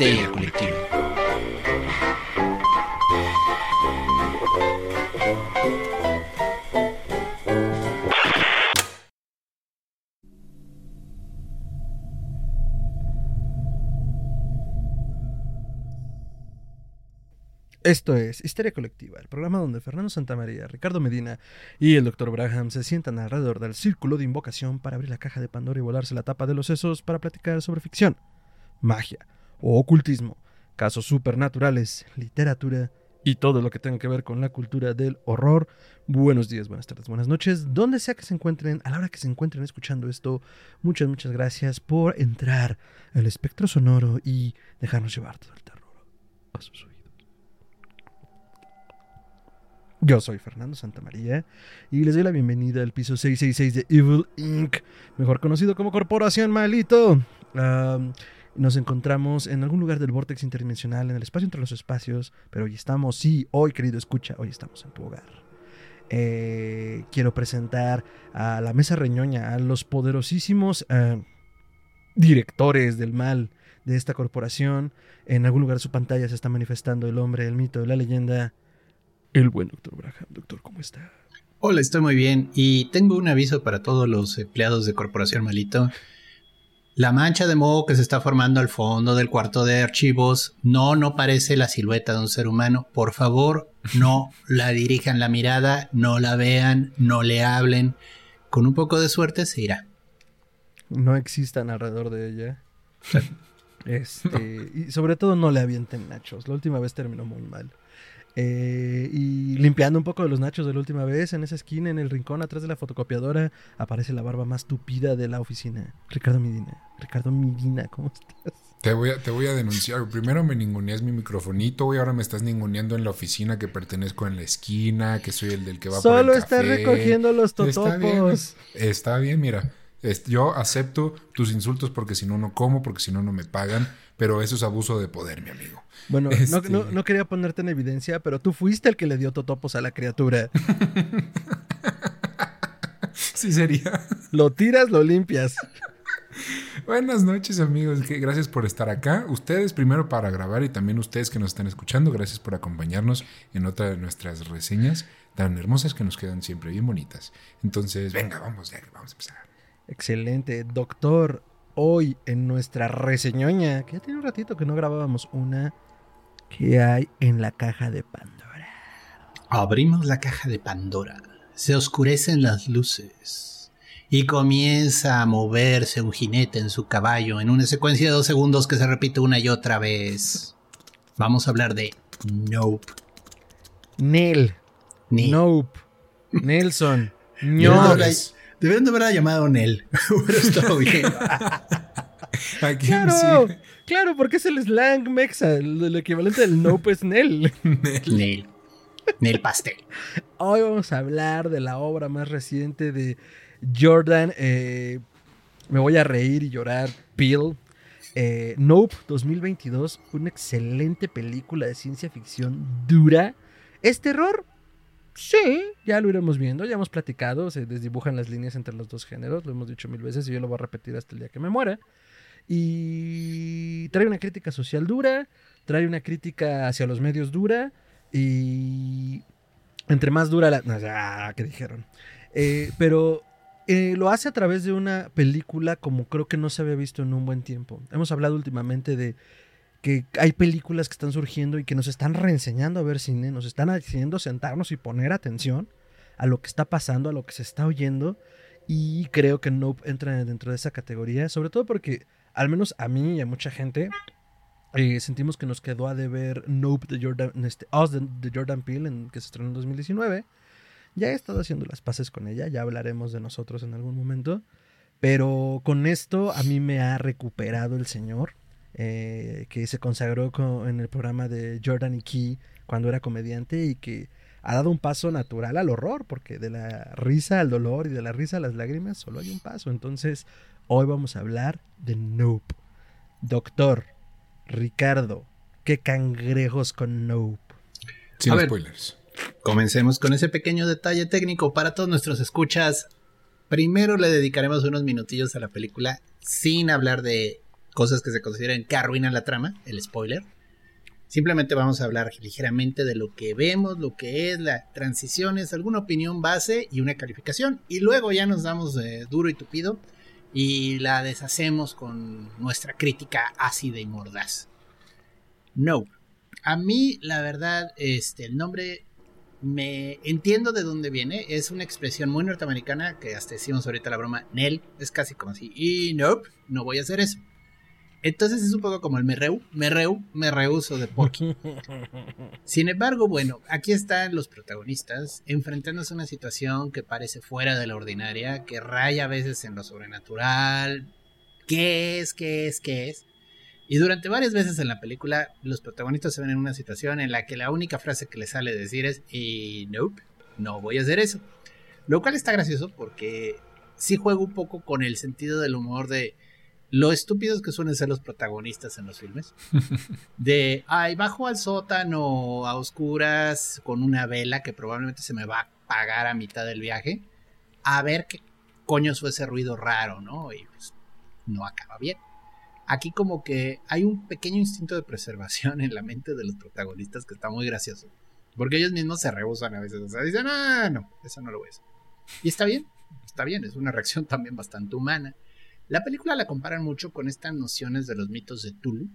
Histeria Colectiva. Esto es Histeria Colectiva, el programa donde Fernando Santamaría, Ricardo Medina y el Dr. Braham se sientan alrededor del círculo de invocación para abrir la caja de Pandora y volarse la tapa de los sesos para platicar sobre ficción, magia o ocultismo, casos supernaturales, literatura y todo lo que tenga que ver con la cultura del horror. Buenos días, buenas tardes, buenas noches, donde sea que se encuentren, a la hora que se encuentren escuchando esto, muchas, muchas gracias por entrar al espectro sonoro y dejarnos llevar todo el terror a sus oídos. Yo soy Fernando Santamaría y les doy la bienvenida al piso 666 de Evil Inc., mejor conocido como Corporación Malito. Nos encontramos en algún lugar del vórtex interdimensional, en el espacio entre los espacios, pero hoy estamos, sí, hoy querido escucha, hoy estamos en tu hogar. Eh, quiero presentar a la mesa reñoña, a los poderosísimos uh, directores del mal de esta corporación. En algún lugar de su pantalla se está manifestando el hombre, el mito, la leyenda el buen doctor Braham. Doctor, ¿cómo está? Hola, estoy muy bien y tengo un aviso para todos los empleados de Corporación Malito. La mancha de moho que se está formando al fondo del cuarto de archivos no, no parece la silueta de un ser humano. Por favor, no la dirijan la mirada, no la vean, no le hablen. Con un poco de suerte se irá. No existan alrededor de ella. este, y sobre todo no le avienten nachos. La última vez terminó muy mal. Eh, y limpiando un poco de los nachos de la última vez, en esa esquina, en el rincón atrás de la fotocopiadora, aparece la barba más tupida de la oficina. Ricardo Medina. Ricardo Medina, ¿cómo estás? Te voy, a, te voy a denunciar. Primero me ninguneas mi microfonito y ahora me estás ninguneando en la oficina que pertenezco en la esquina, que soy el del que va Solo por el estás café. recogiendo los totopos. Está bien, está bien mira. Yo acepto tus insultos porque si no, no como, porque si no, no me pagan. Pero eso es abuso de poder, mi amigo. Bueno, este... no, no, no, quería ponerte en evidencia, pero tú fuiste el que le dio totopos a la criatura. sí sería. Lo tiras, lo limpias. Buenas noches amigos, gracias por estar acá. Ustedes primero para grabar y también ustedes que nos están escuchando, gracias por acompañarnos en otra de nuestras reseñas tan hermosas que nos quedan siempre bien bonitas. Entonces, venga, vamos, ya, vamos a empezar. Excelente, doctor. Hoy en nuestra reseñoña, que ya tiene un ratito que no grabábamos una, que hay en la caja de Pandora. Abrimos la caja de Pandora. Se oscurecen las luces. Y comienza a moverse un jinete en su caballo en una secuencia de dos segundos que se repite una y otra vez. Vamos a hablar de Nope. Nel. Nope. Nelson. Ñores. Deben de haberla llamado Nel. Pero está bien. claro, sí? claro, porque es el slang mexa. El, el equivalente del nope es Nel. Nel. Nel. Nel pastel. Hoy vamos a hablar de la obra más reciente de Jordan. Eh, me voy a reír y llorar. Bill. Eh, nope 2022. Una excelente película de ciencia ficción dura. ¿Es terror? Sí, ya lo iremos viendo, ya hemos platicado, se desdibujan las líneas entre los dos géneros, lo hemos dicho mil veces y yo lo voy a repetir hasta el día que me muera. Y trae una crítica social dura, trae una crítica hacia los medios dura y entre más dura la... Ah, ¿qué dijeron? Eh, pero eh, lo hace a través de una película como creo que no se había visto en un buen tiempo. Hemos hablado últimamente de que hay películas que están surgiendo y que nos están reenseñando a ver cine, nos están haciendo sentarnos y poner atención a lo que está pasando, a lo que se está oyendo. Y creo que Nope entra dentro de esa categoría, sobre todo porque, al menos a mí y a mucha gente, eh, sentimos que nos quedó a deber Nope de Jordan, este, Us de, de Jordan Peele, en, que se estrenó en 2019. Ya he estado haciendo las paces con ella, ya hablaremos de nosotros en algún momento. Pero con esto a mí me ha recuperado el señor. Eh, que se consagró con, en el programa de Jordan y Key cuando era comediante y que ha dado un paso natural al horror, porque de la risa al dolor y de la risa a las lágrimas solo hay un paso. Entonces, hoy vamos a hablar de Nope. Doctor, Ricardo, ¿qué cangrejos con Nope? Sin A ver. spoilers. Comencemos con ese pequeño detalle técnico para todos nuestros escuchas. Primero le dedicaremos unos minutillos a la película sin hablar de cosas que se consideren que arruinan la trama, el spoiler. Simplemente vamos a hablar ligeramente de lo que vemos, lo que es, las transiciones, alguna opinión base y una calificación. Y luego ya nos damos duro y tupido y la deshacemos con nuestra crítica ácida y mordaz. No. A mí, la verdad, este, el nombre me entiendo de dónde viene. Es una expresión muy norteamericana que hasta decimos ahorita la broma. Nel es casi como así. Y nope, no voy a hacer eso. Entonces es un poco como el me reu, me reu, me rehuso de Porky. Sin embargo, bueno, aquí están los protagonistas enfrentándose a una situación que parece fuera de la ordinaria, que raya a veces en lo sobrenatural. ¿Qué es? ¿Qué es? ¿Qué es? Y durante varias veces en la película, los protagonistas se ven en una situación en la que la única frase que les sale decir es, y nope, no voy a hacer eso. Lo cual está gracioso porque sí juego un poco con el sentido del humor de lo estúpidos que suelen ser los protagonistas en los filmes. De, ay, bajo al sótano a oscuras con una vela que probablemente se me va a apagar a mitad del viaje, a ver qué coño fue ese ruido raro, ¿no? Y pues no acaba bien. Aquí como que hay un pequeño instinto de preservación en la mente de los protagonistas que está muy gracioso. Porque ellos mismos se rehusan a veces. O sea, dicen, ah, no, eso no lo voy a hacer. Y está bien, está bien, es una reacción también bastante humana. La película la comparan mucho con estas nociones de los mitos de Tulu,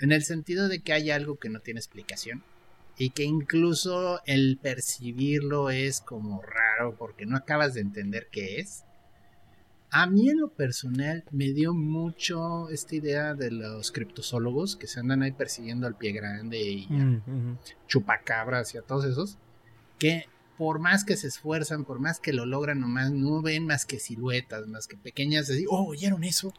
en el sentido de que hay algo que no tiene explicación y que incluso el percibirlo es como raro porque no acabas de entender qué es. A mí en lo personal me dio mucho esta idea de los criptozoólogos que se andan ahí persiguiendo al pie grande y a chupacabras y a todos esos, que por más que se esfuerzan, por más que lo logran, nomás no ven más que siluetas, más que pequeñas, de oh, oyeron eso.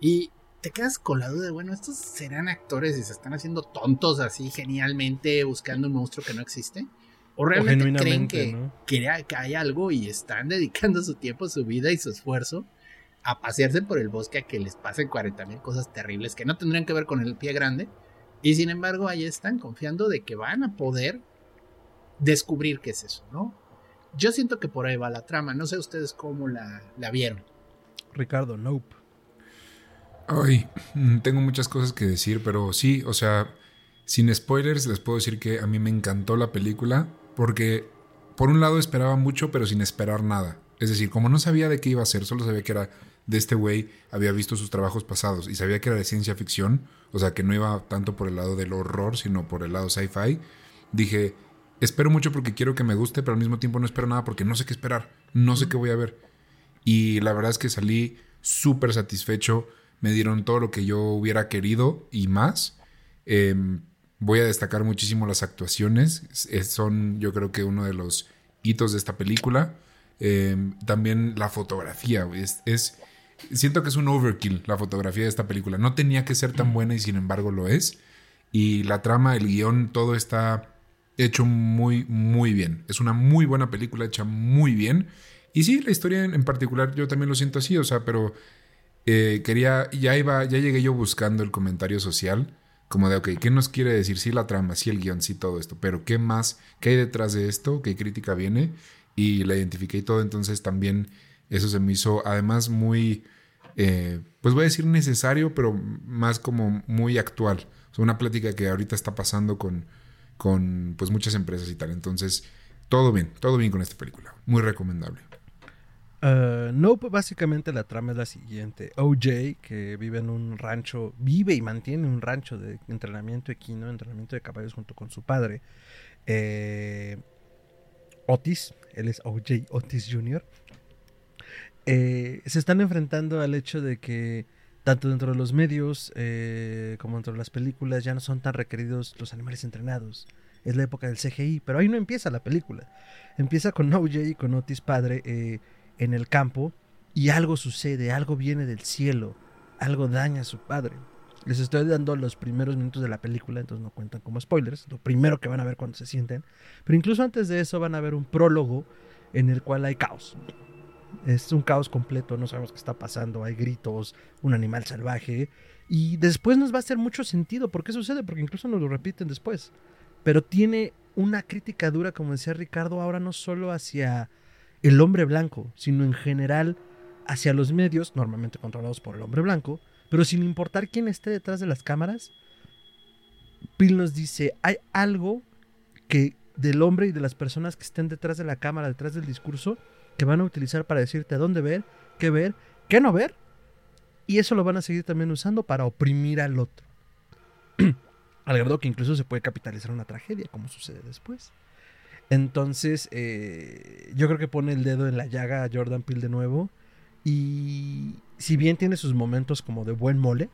Y te quedas con la duda de, bueno, estos serán actores y se están haciendo tontos así genialmente buscando un monstruo que no existe. O realmente creen que, que, hay algo y están dedicando su tiempo, su vida y su esfuerzo a pasearse por el bosque a que les pasen 40 mil cosas terribles que no tendrían que ver con el pie grande. Y sin embargo, ahí están confiando de que van a poder descubrir qué es eso, ¿no? Yo siento que por ahí va la trama. No sé ustedes cómo la, la vieron. Ricardo, nope. Ay, mm, tengo muchas cosas que decir, pero sí, o sea, sin spoilers les puedo decir que a mí me encantó la película porque por un lado esperaba mucho, pero sin esperar nada. Es decir, como no sabía de qué iba a ser, solo sabía que era de este güey, había visto sus trabajos pasados y sabía que era de ciencia ficción, o sea, que no iba tanto por el lado del horror, sino por el lado sci-fi. Dije, espero mucho porque quiero que me guste, pero al mismo tiempo no espero nada porque no sé qué esperar, no sé qué voy a ver. Y la verdad es que salí súper satisfecho, me dieron todo lo que yo hubiera querido y más. Em, voy a destacar muchísimo las actuaciones, son yo creo que uno de los hitos de esta película. Em, también la fotografía, es, es, siento que es un overkill la fotografía de esta película. No tenía que ser tan buena y sin embargo lo es. Y la trama, el guion, todo está hecho muy, muy bien. Es una muy buena película hecha muy bien. Y sí, la historia en, particular yo también lo siento así, o sea, pero eh, quería, ya iba, ya llegué yo buscando el comentario social, como de, ok, ¿qué nos quiere decir? Sí, la trama, sí, el guion, sí, todo esto, pero ¿qué más? ¿Qué hay detrás de esto? ¿Qué crítica viene? Y la identifiqué y todo, entonces también eso se me hizo, además, muy, eh, pues voy a decir necesario, pero más como muy actual. O sea, una plática que ahorita está pasando con con pues muchas empresas y tal. Entonces, todo bien, todo bien con esta película. Muy recomendable. Uh, nope, básicamente la trama es la siguiente. OJ, que vive en un rancho, vive y mantiene un rancho de entrenamiento equino, entrenamiento de caballos junto con su padre. Eh, Otis, él es OJ Otis Jr. Eh, se están enfrentando al hecho de que tanto dentro de los medios eh, como dentro de las películas ya no son tan requeridos los animales entrenados. Es la época del CGI, pero ahí no empieza la película. Empieza con OJ y con Otis padre eh, en el campo y algo sucede, algo viene del cielo, algo daña a su padre. Les estoy dando los primeros minutos de la película, entonces no cuentan como spoilers, lo primero que van a ver cuando se sienten. Pero incluso antes de eso van a ver un prólogo en el cual hay caos. Es un caos completo, no sabemos qué está pasando, hay gritos, un animal salvaje. Y después nos va a hacer mucho sentido por qué sucede, porque incluso nos lo repiten después. Pero tiene una crítica dura, como decía Ricardo, ahora no solo hacia el hombre blanco, sino en general hacia los medios, normalmente controlados por el hombre blanco, Pero sin importar quién esté detrás de las cámaras, Bill nos dice, hay algo que del hombre y de las personas que estén detrás de la cámara, detrás del discurso, que van a utilizar para decirte a dónde ver, qué ver, qué no ver. Y eso lo van a seguir también usando para oprimir al otro. al grado que incluso se puede capitalizar una tragedia, como sucede después. Entonces, eh, yo creo que pone el dedo en la llaga a Jordan Peele de nuevo. Y si bien tiene sus momentos como de buen mole,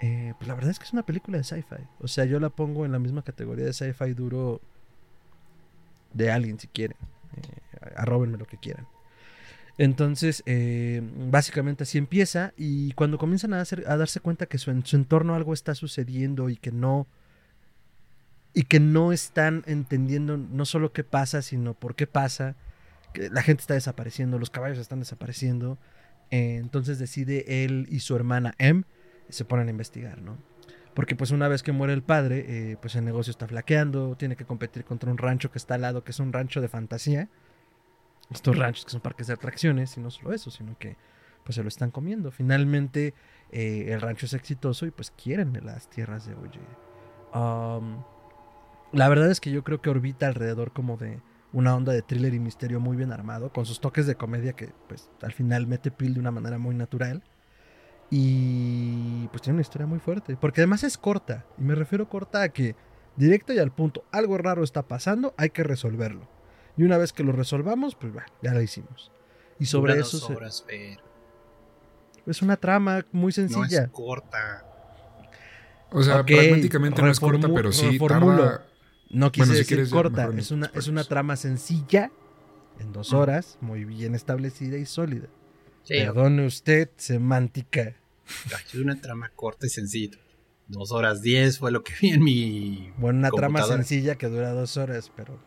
eh, pues la verdad es que es una película de sci-fi. O sea, yo la pongo en la misma categoría de sci-fi duro de alguien, si quieren. Eh, arróbenme lo que quieran. Entonces, eh, básicamente así empieza. Y cuando comienzan a, hacer, a darse cuenta que su, en su entorno algo está sucediendo y que no. Y que no están entendiendo no solo qué pasa, sino por qué pasa. Que la gente está desapareciendo, los caballos están desapareciendo. Eh, entonces decide él y su hermana M se ponen a investigar, ¿no? Porque pues una vez que muere el padre, eh, pues el negocio está flaqueando, tiene que competir contra un rancho que está al lado, que es un rancho de fantasía. Estos ranchos que son parques de atracciones, y no solo eso, sino que pues se lo están comiendo. Finalmente eh, el rancho es exitoso y pues quieren las tierras de Oye. La verdad es que yo creo que orbita alrededor como de una onda de thriller y misterio muy bien armado, con sus toques de comedia que pues al final mete Pil de una manera muy natural. Y pues tiene una historia muy fuerte, porque además es corta, y me refiero corta a que directo y al punto, algo raro está pasando, hay que resolverlo. Y una vez que lo resolvamos, pues bueno, ya lo hicimos. Y sobre Dura eso... dos se- horas, Fer. es una trama muy No sencilla. es corta. O sea, Ok, pragmáticamente no es corta, pero sí reformulo. tarda... No quise Bueno, si decir corta, es una, es una trama sencilla, en dos horas, muy bien establecida y sólida. Sí, Perdone usted, semántica. es una trama corta y sencilla. Dos horas diez fue lo que vi en mi. Bueno, una trama sencilla que dura dos horas, pero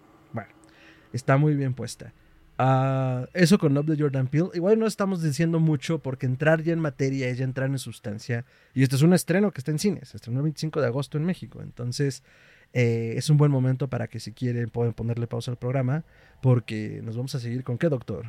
está muy bien puesta. Ah, eso con Up de Jordan Peele. Igual no estamos diciendo mucho porque entrar ya en materia es ya entrar en sustancia. Y este es un estreno que está en cines. Se estrenó el 25 de agosto en México. Entonces eh, es un buen momento para que si quieren pueden ponerle pausa al programa. Porque nos vamos a seguir con qué, doctor.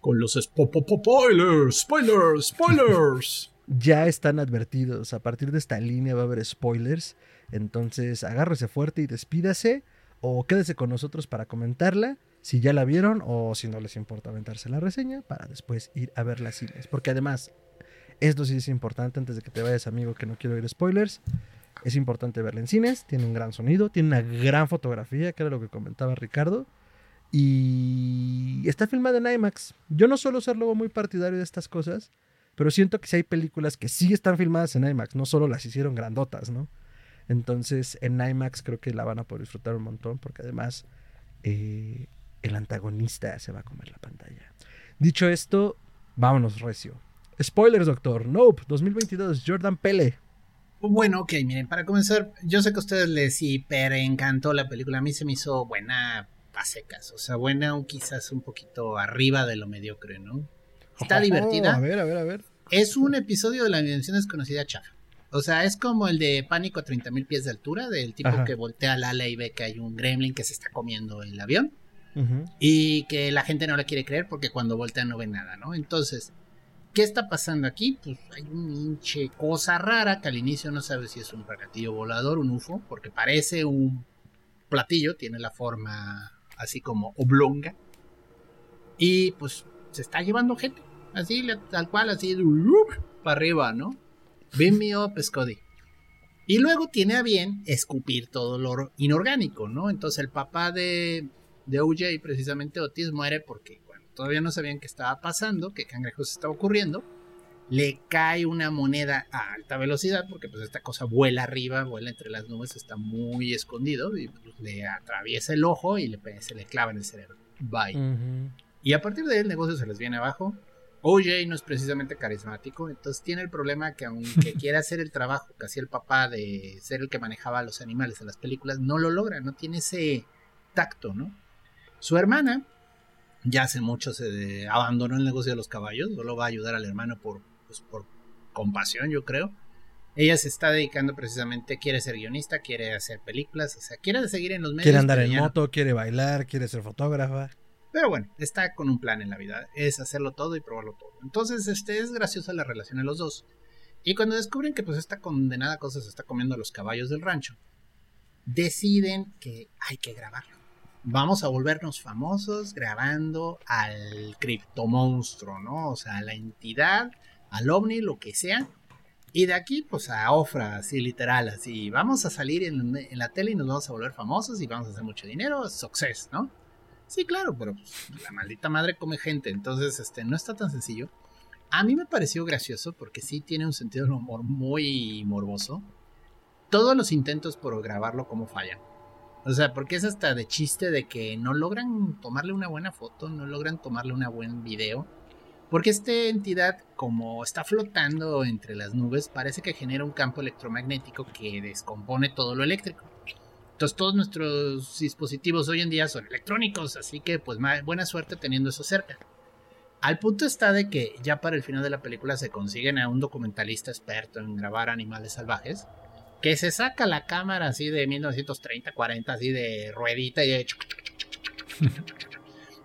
Con los spo- po- po- spoilers, spoilers, spoilers. ya están advertidos. A partir de esta línea va a haber spoilers. Entonces agárrese fuerte y despídase. O quédese con nosotros para comentarla. Si ya la vieron o si no les importa aventarse la reseña. Para después ir a ver las cines. Porque además, esto sí es importante antes de que te vayas, amigo, que no quiero oír spoilers. Es importante verla en cines. Tiene un gran sonido. Tiene una gran fotografía, que era lo que comentaba Ricardo. Y está filmada en IMAX. Yo no suelo ser luego muy partidario de estas cosas. Pero siento que sí hay películas que sí están filmadas en IMAX, no solo las hicieron grandotas, ¿no? Entonces en IMAX creo que la van a poder disfrutar un montón porque además eh, el antagonista se va a comer la pantalla. Dicho esto, vámonos recio. Spoilers, doctor. Nope, 2022, Jordan Pele. Bueno, ok, miren, para comenzar, yo sé que a ustedes les hiper encantó la película. A mí se me hizo buena a secas. O sea, buena o quizás un poquito arriba de lo mediocre, ¿no? Está Oh, divertida. A ver, a ver, a ver. Es un episodio de la dimensión desconocida chafa. O sea, es como el de Pánico a 30.000 pies de altura, del tipo Ajá. que voltea al ala y ve que hay un gremlin que se está comiendo el avión y que la gente no le quiere creer porque cuando voltea no ve nada, ¿no? Entonces, ¿qué está pasando aquí? Pues hay un hinche cosa rara que al inicio no sabe si es un platillo volador, un UFO, porque parece un platillo, tiene la forma así como oblonga y pues se está llevando gente, así, tal cual, así, para arriba, ¿no? Beam me up, Scotty. Y luego tiene a bien escupir todo lo or- inorgánico, ¿no? Entonces el papá de, de OJ, precisamente Otis, muere porque bueno, todavía no sabían qué estaba pasando, qué cangrejos estaba ocurriendo. Le cae una moneda a alta velocidad, porque pues esta cosa vuela arriba, vuela entre las nubes, está muy escondido, y pues, le atraviesa el ojo y le, se le clava en el cerebro. Bye. Y a partir de ahí el negocio se les viene abajo. OJ no es precisamente carismático, entonces tiene el problema que aunque quiera hacer el trabajo que hacía el papá de ser el que manejaba a los animales en las películas, no lo logra, no tiene ese tacto, ¿no? Su hermana ya hace mucho se de- abandonó el negocio de los caballos, solo va a ayudar al hermano por, pues, por compasión, yo creo. Ella se está dedicando precisamente, quiere ser guionista, quiere hacer películas, o sea, quiere seguir en los medios. Quiere andar en no. moto, quiere bailar, quiere ser fotógrafa. Pero bueno, está con un plan en la vida, es hacerlo todo y probarlo todo. Entonces, este es graciosa la relación de los dos. Y cuando descubren que pues esta condenada cosa se está comiendo a los caballos del rancho, deciden que hay que grabarlo. Vamos a volvernos famosos grabando al criptomonstruo, ¿no? O sea, a la entidad, al ovni, lo que sea. Y de aquí, pues a Ofra, así literal, así. Vamos a salir en, en la tele y nos vamos a volver famosos y vamos a hacer mucho dinero. Success, ¿no? Sí, claro, pero pues, la maldita madre come gente. Entonces, este, no está tan sencillo. A mí me pareció gracioso porque sí tiene un sentido del humor muy morboso. Todos los intentos por grabarlo como fallan. O sea, porque es hasta de chiste de que no logran tomarle una buena foto, no logran tomarle una buen video. Porque esta entidad, como está flotando entre las nubes, parece que genera un campo electromagnético que descompone todo lo eléctrico. Entonces todos nuestros dispositivos hoy en día son electrónicos, así que pues buena suerte teniendo eso cerca. Al punto está de que ya para el final de la película se consiguen a un documentalista experto en grabar animales salvajes, que se saca la cámara así de 1930, 40, así de ruedita y de...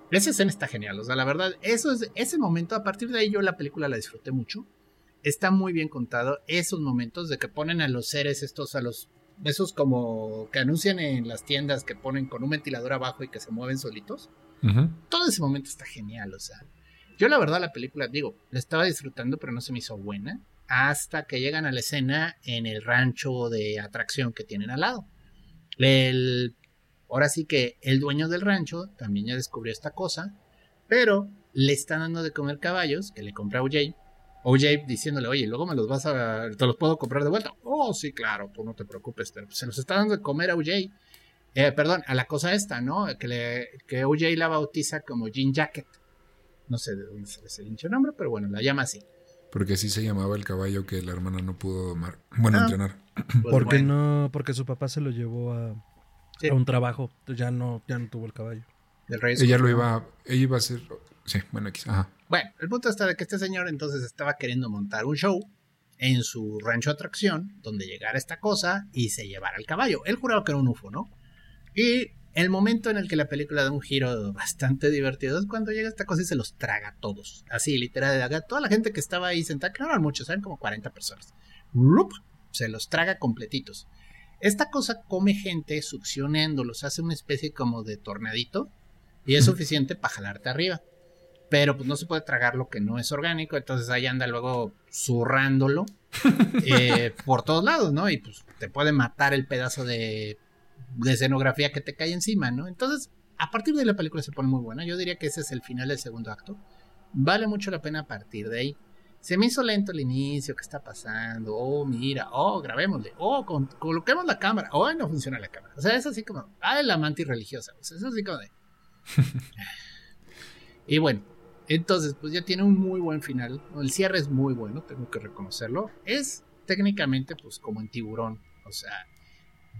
Esa escena está genial, o sea, la verdad, eso es, ese momento, a partir de ahí yo la película la disfruté mucho. Está muy bien contado esos momentos de que ponen a los seres estos, a los, esos como que anuncian en las tiendas que ponen con un ventilador abajo y que se mueven solitos. Todo ese momento está genial, o sea, yo la verdad la película, digo, la estaba disfrutando, pero no se me hizo buena. Hasta que llegan a la escena en el rancho de atracción que tienen al lado. El, ahora sí que el dueño del rancho también ya descubrió esta cosa, pero le están dando de comer caballos que le compra OJ. OJ diciéndole, oye, luego me los vas a, te los puedo comprar de vuelta. Oh, sí, claro, tú no te preocupes, pero se los está dando de comer a OJ. Eh, perdón, a la cosa esta, ¿no? Que, le, que OJ la bautiza como Jean Jacket. No sé de dónde sale ese hincho nombre, pero bueno, la llama así. Porque así se llamaba el caballo que la hermana no pudo domar. Bueno, ah, entrenar. Pues porque no, porque su papá se lo llevó a, un trabajo. Entonces ya no, ya no tuvo el caballo. Del rey ella lo iba, ella iba a hacer. Sí, bueno. Ajá. Bueno, el punto está de que este señor entonces estaba queriendo montar un show en su rancho atracción, donde llegara esta cosa y se llevara el caballo. Él juraba que era un UFO, ¿no? Y el momento en el que la película da un giro bastante divertido es cuando llega esta cosa y se los traga a todos. Así, literal, toda la gente que estaba ahí sentada, que no eran muchos, eran como 40 personas. Se los traga completitos. Esta cosa come gente succionándolos, hace una especie como de tornadito y es suficiente para jalarte arriba. Pero pues no se puede tragar lo que no es orgánico, entonces ahí anda luego zurrándolo eh, por todos lados, ¿no? Y pues te puede matar el pedazo de de escenografía que te cae encima, ¿no? Entonces, a partir de ahí la película se pone muy buena. Yo diría que ese es el final del segundo acto. Vale mucho la pena a partir de ahí. Se me hizo lento el inicio, ¿qué está pasando? Oh, mira, oh, grabémosle, oh, coloquemos la cámara, oh, no funciona la cámara. O sea, es así como, ah, la amante religiosa, o sea, es así como de... y bueno, entonces, pues ya tiene un muy buen final. El cierre es muy bueno, tengo que reconocerlo. Es técnicamente, pues, como en tiburón. O sea,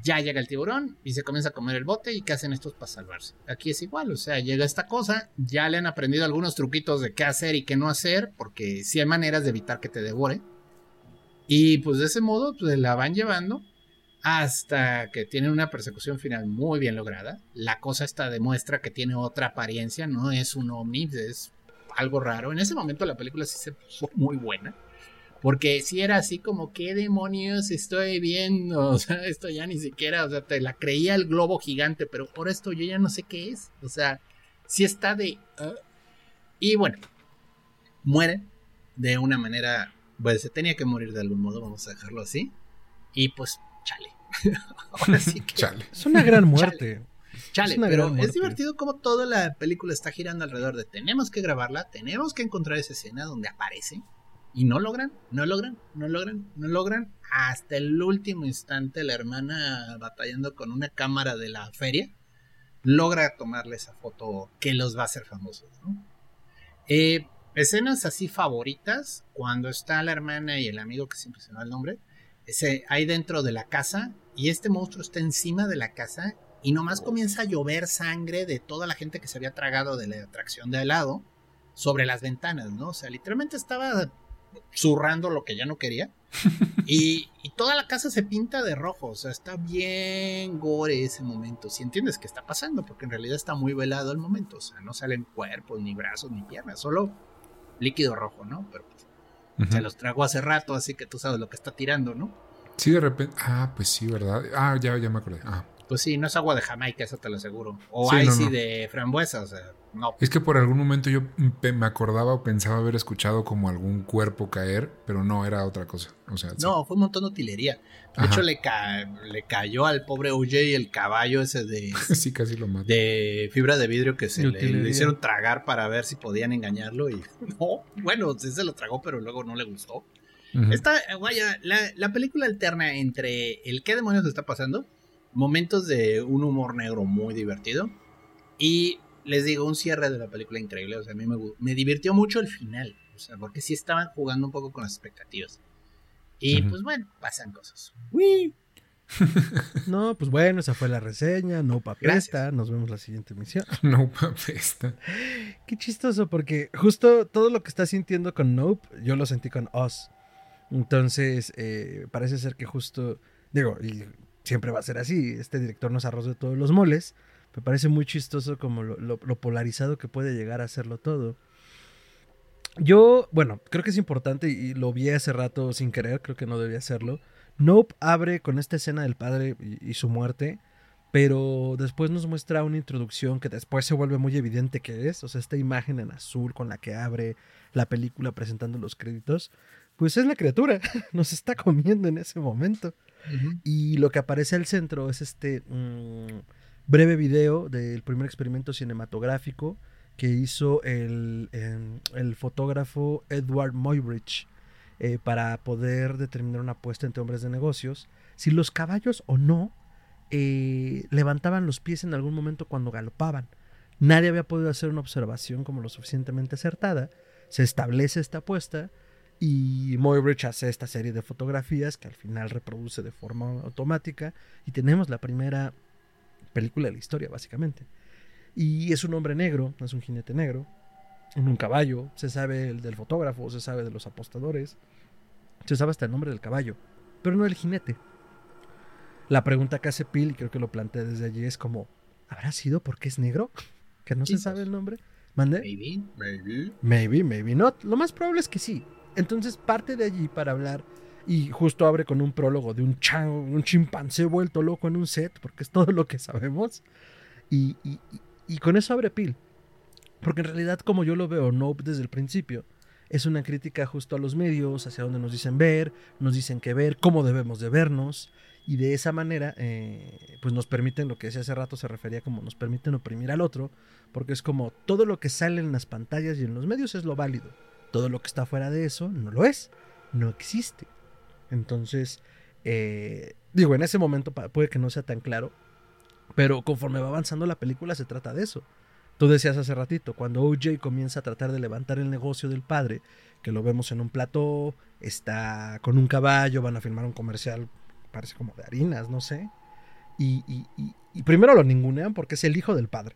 ya llega el tiburón y se comienza a comer el bote y qué hacen estos para salvarse. Aquí es igual, o sea, llega esta cosa, ya le han aprendido algunos truquitos de qué hacer y qué no hacer, porque sí hay maneras de evitar que te devore. Y pues de ese modo pues, la van llevando hasta que tienen una persecución final muy bien lograda. La cosa esta demuestra que tiene otra apariencia, no es un ovni, es algo raro. En ese momento la película sí se puso muy buena. Porque si era así como, ¿qué demonios estoy viendo? O sea, esto ya ni siquiera, o sea, te la creía el globo gigante, pero por esto yo ya no sé qué es. O sea, si está de... Ah. Y bueno, muere de una manera, pues se tenía que morir de algún modo, vamos a dejarlo así. Y pues, chale. Ahora sí que... Chale. Es una gran muerte. Chale, pero es divertido como toda la película está girando alrededor de tenemos que grabarla, tenemos que encontrar esa escena donde aparece y no logran, no logran, no logran, no logran. Hasta el último instante la hermana batallando con una cámara de la feria logra tomarle esa foto que los va a hacer famosos. Eh, escenas así favoritas, cuando está la hermana y el amigo que siempre se me el nombre, ese, ahí dentro de la casa y este monstruo está encima de la casa y nomás comienza a llover sangre de toda la gente que se había tragado de la atracción de helado sobre las ventanas, ¿no? O sea, literalmente estaba zurrando lo que ya no quería. y, toda la casa se pinta de rojo, o sea, está bien gore ese momento. Si entiendes qué está pasando, porque en realidad está muy velado el momento, o sea, no salen cuerpos, ni brazos, ni piernas, solo líquido rojo, ¿no? Pero Se los tragó hace rato, así que tú sabes lo que está tirando, ¿no? Sí, de repente. Ah, pues sí, ¿verdad? Ah, ya, ya me acordé. Ah. Pues sí, no es agua de Jamaica, eso te lo aseguro. O sí, icy de frambuesa, o sea, no. Es que por algún momento yo me acordaba o pensaba haber escuchado como algún cuerpo caer, pero no, era otra cosa. O sea, no, fue un montón de utilería. De hecho, le, le cayó al pobre OJ el caballo ese de. sí, casi lo mató. De fibra de vidrio que se le, hicieron tragar para ver si podían engañarlo. Y no, bueno, sí se lo tragó, pero luego no le gustó. Esta, vaya, la, la película alterna entre el qué demonios está pasando momentos de un humor negro muy divertido. Y les digo, un cierre de la película increíble. O sea, a mí me, me divirtió mucho el final. O sea, porque sí estaban jugando un poco con las expectativas. Y pues bueno, pasan cosas. no, pues bueno, esa fue la reseña. No papesta. Nos vemos la siguiente emisión. No papesta. Qué chistoso, porque justo todo lo que estás sintiendo con Nope, yo lo sentí con Oz. Entonces, eh, parece ser que justo. Digo, y siempre va a ser así. Este director nos arroz de todos los moles. Me parece muy chistoso como lo, polarizado que puede llegar a hacerlo todo. Yo, bueno, creo que es importante y lo vi hace rato sin querer, creo que no debía hacerlo. Nope abre con esta escena del padre y, su muerte, pero después nos muestra una introducción que después se vuelve muy evidente que es, o sea, esta imagen en azul con la que abre la película presentando los créditos, pues es la criatura, nos está comiendo en ese momento. Y lo que aparece al centro es este mm, breve video del primer experimento cinematográfico que hizo el, em, el fotógrafo Edward Muybridge eh, para poder determinar una apuesta entre hombres de negocios, si los caballos o no eh, levantaban los pies en algún momento cuando galopaban. Nadie había podido hacer una observación como lo suficientemente acertada. Se establece esta apuesta y Muybridge hace esta serie de fotografías que al final reproduce de forma automática y tenemos la primera película de la historia, básicamente. Y es un hombre negro, es un jinete negro, en un caballo, se sabe el del fotógrafo, se sabe de los apostadores, se sabe hasta el nombre del caballo, pero no el jinete. La pregunta que hace Pil, y creo que lo plantea desde allí, es como, ¿habrá sido porque es negro? Que no se sabe el nombre. ¿Mande? Maybe, maybe. Maybe, maybe not. Lo más probable es que sí. Entonces parte de allí para hablar y justo abre con un prólogo de un, un chimpancé vuelto loco en un set, porque es todo lo que sabemos. Y, con eso abre Pil. Porque en realidad, como yo lo veo, no desde el principio, es una crítica justo a los medios, hacia donde nos dicen ver, nos dicen qué ver, cómo debemos de vernos. Y de esa manera, eh, pues nos permiten, lo que decía hace rato se refería como nos permiten oprimir al otro, porque es como todo lo que sale en las pantallas y en los medios es lo válido todo lo que está fuera de eso no lo es, no existe. Entonces, eh, digo, en ese momento puede que no sea tan claro, pero conforme va avanzando la película se trata de eso. Tú decías hace ratito, cuando OJ comienza a tratar de levantar el negocio del padre, que lo vemos en un plató, está con un caballo, van a filmar un comercial, parece como de harinas, no sé. Y, y primero lo ningunean porque es el hijo del padre.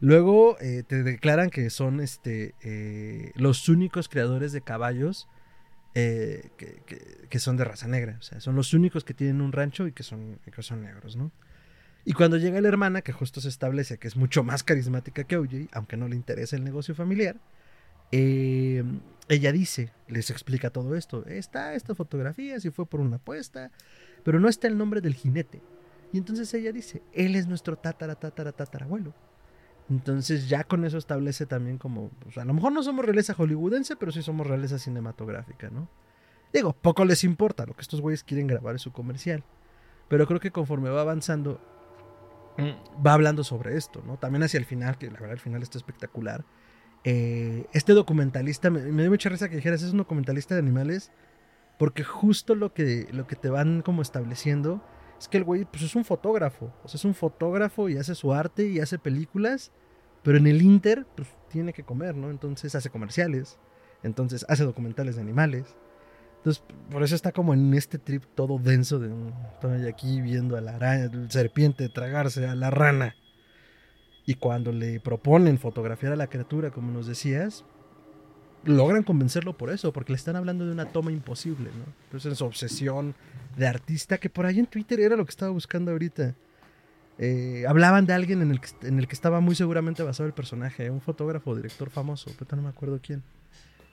Luego eh, te declaran que son este, eh, los únicos creadores de caballos eh, que, son de raza negra. O sea, son los únicos que tienen un rancho y que son, que son negros, ¿no? Y cuando llega la hermana, que justo se establece que es mucho más carismática que OJ, aunque no le interesa el negocio familiar, ella dice, les explica todo esto. Está esta fotografía, si fue por una apuesta, pero no está el nombre del jinete. Y entonces ella dice, él es nuestro tatara, tatara, tatarabuelo. Entonces ya con eso establece también como, pues, a lo mejor no somos realeza hollywoodense, pero sí somos realeza cinematográfica, ¿no? Digo, poco les importa, lo que estos güeyes quieren grabar es su comercial. Pero creo que conforme va avanzando, va hablando sobre esto, ¿no? También hacia el final, que la verdad el final está espectacular. Eh, este documentalista, me, dio mucha risa que dijeras, es un documentalista de animales, porque justo lo que, lo que te van como estableciendo es que el güey pues es un fotógrafo, o sea, es un fotógrafo y hace su arte y hace películas, pero en el Inter pues tiene que comer, ¿no? Entonces hace comerciales, entonces hace documentales de animales. Entonces, por eso está como en este trip todo denso de estoy aquí viendo a la araña, serpiente tragarse a la rana. Y cuando le proponen fotografiar a la criatura, como nos decías, logran convencerlo por eso, porque le están hablando de una toma imposible, ¿no? Entonces, su obsesión de artista, que por ahí en Twitter era lo que estaba buscando ahorita. Eh, hablaban de alguien en el, que, en el que estaba muy seguramente basado el personaje, un fotógrafo o director famoso, pero no me acuerdo quién.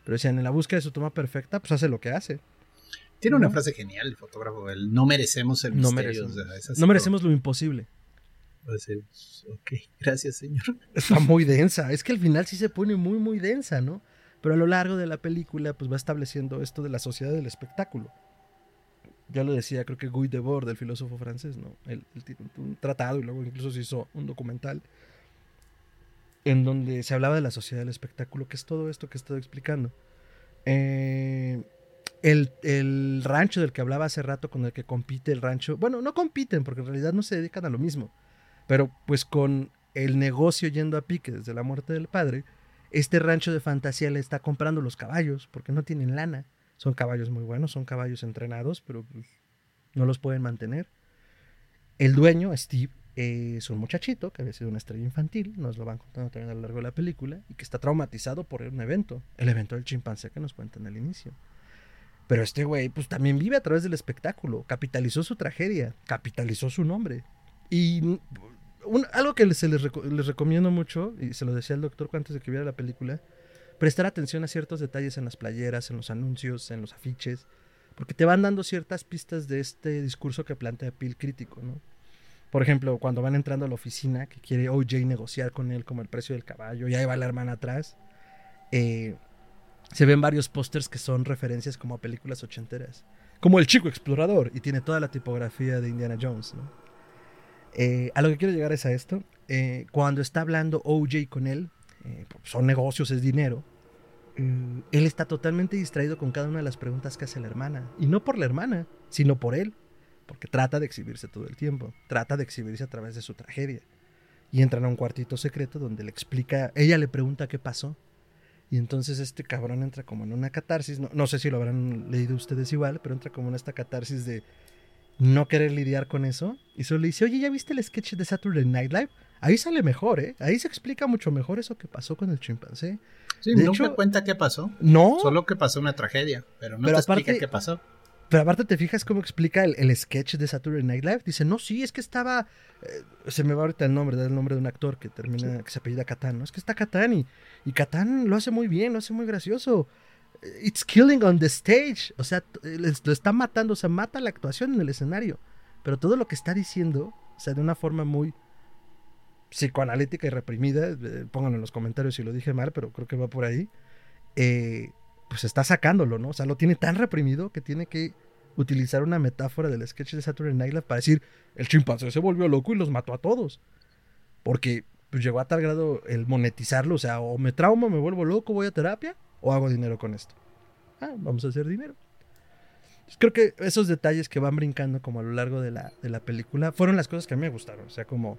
Pero decían, en la búsqueda de su toma perfecta, pues hace lo que hace. Tiene una frase genial el fotógrafo, el no merecemos el No misterio. merecemos, o sea, es así no merecemos lo imposible. ser, ok, gracias señor. Está muy densa. Es que al final sí se pone muy, muy densa, ¿no? Pero a lo largo de la película, pues va estableciendo esto de la sociedad del espectáculo. Ya lo decía, creo que Guy Debord, el filósofo francés, ¿no? Él, un tratado y luego incluso se hizo un documental en donde se hablaba de la sociedad del espectáculo, que es todo esto que he estado explicando. Eh, el, el rancho del que hablaba hace rato, con el que compite el rancho, bueno, no compiten porque en realidad no se dedican a lo mismo, pero pues con el negocio yendo a pique desde la muerte del padre, este rancho de fantasía le está comprando los caballos porque no tienen lana. Son caballos muy buenos, son caballos entrenados, pero pues, no los pueden mantener. El dueño, Steve, es un muchachito que había sido una estrella infantil, nos lo van contando también a lo largo de la película, y que está traumatizado por un evento, el evento del chimpancé que nos cuentan al inicio. Pero este güey, pues también vive a través del espectáculo, capitalizó su tragedia, capitalizó su nombre. Y algo que se les, reco- les recomiendo mucho, y se lo decía el doctor antes de que viera la película, prestar atención a ciertos detalles en las playeras, en los anuncios, en los afiches, porque te van dando ciertas pistas de este discurso que plantea Peel crítico, ¿no? Por ejemplo, cuando van entrando a la oficina, que quiere OJ negociar con él como el precio del caballo, y ahí va la hermana atrás, eh, se ven varios pósters que son referencias como a películas ochenteras. Como El Chico Explorador, y tiene toda la tipografía de Indiana Jones, ¿no? Eh, a lo que quiero llegar es a esto. eh, cuando está hablando OJ con él, eh, son negocios, es dinero. eh, él está totalmente distraído con cada una de las preguntas que hace la hermana. Y no por la hermana, sino por él. Porque trata de exhibirse todo el tiempo. Trata de exhibirse a través de su tragedia. Y entran a un cuartito secreto donde le explica, ella le pregunta qué pasó. Y entonces este cabrón entra como en una catarsis, no sé si lo habrán leído ustedes igual, pero entra como en esta catarsis de no querer lidiar con eso. Y solo le dice, oye, ¿ya viste el sketch de Saturday Night Live? Ahí sale mejor, ¿eh? Ahí se explica mucho mejor eso que pasó con el chimpancé. Sí, De nunca hecho- cuenta qué pasó. No, Solo que pasó una tragedia, pero no Pero te explica qué pasó. pero aparte te fijas cómo explica el, el sketch de Saturday Night Live. Dice, no, sí, es que estaba... eh, se me va ahorita el nombre, da el nombre de un actor que termina, que se apellida Catán, ¿no? Es que está Catán y, y Catán lo hace muy bien, lo hace muy gracioso. It's killing on the stage. O sea, eh, lo está matando, o sea, mata la actuación en el escenario. Pero todo lo que está diciendo, o sea, de una forma muy psicoanalítica y reprimida, eh, pónganlo en los comentarios si lo dije mal, pero creo que va por ahí, eh, pues está sacándolo, ¿no? O sea, lo tiene tan reprimido que tiene que utilizar una metáfora del sketch de Saturday Night Live para decir, el chimpancé se volvió loco y los mató a todos. Porque pues, llegó a tal grado el monetizarlo, o sea, o me traumo, me vuelvo loco, voy a terapia, o hago dinero con esto. Ah, vamos a hacer dinero. Creo que esos detalles que van brincando como a lo largo de la, de la película fueron las cosas que a mí me gustaron. O sea, como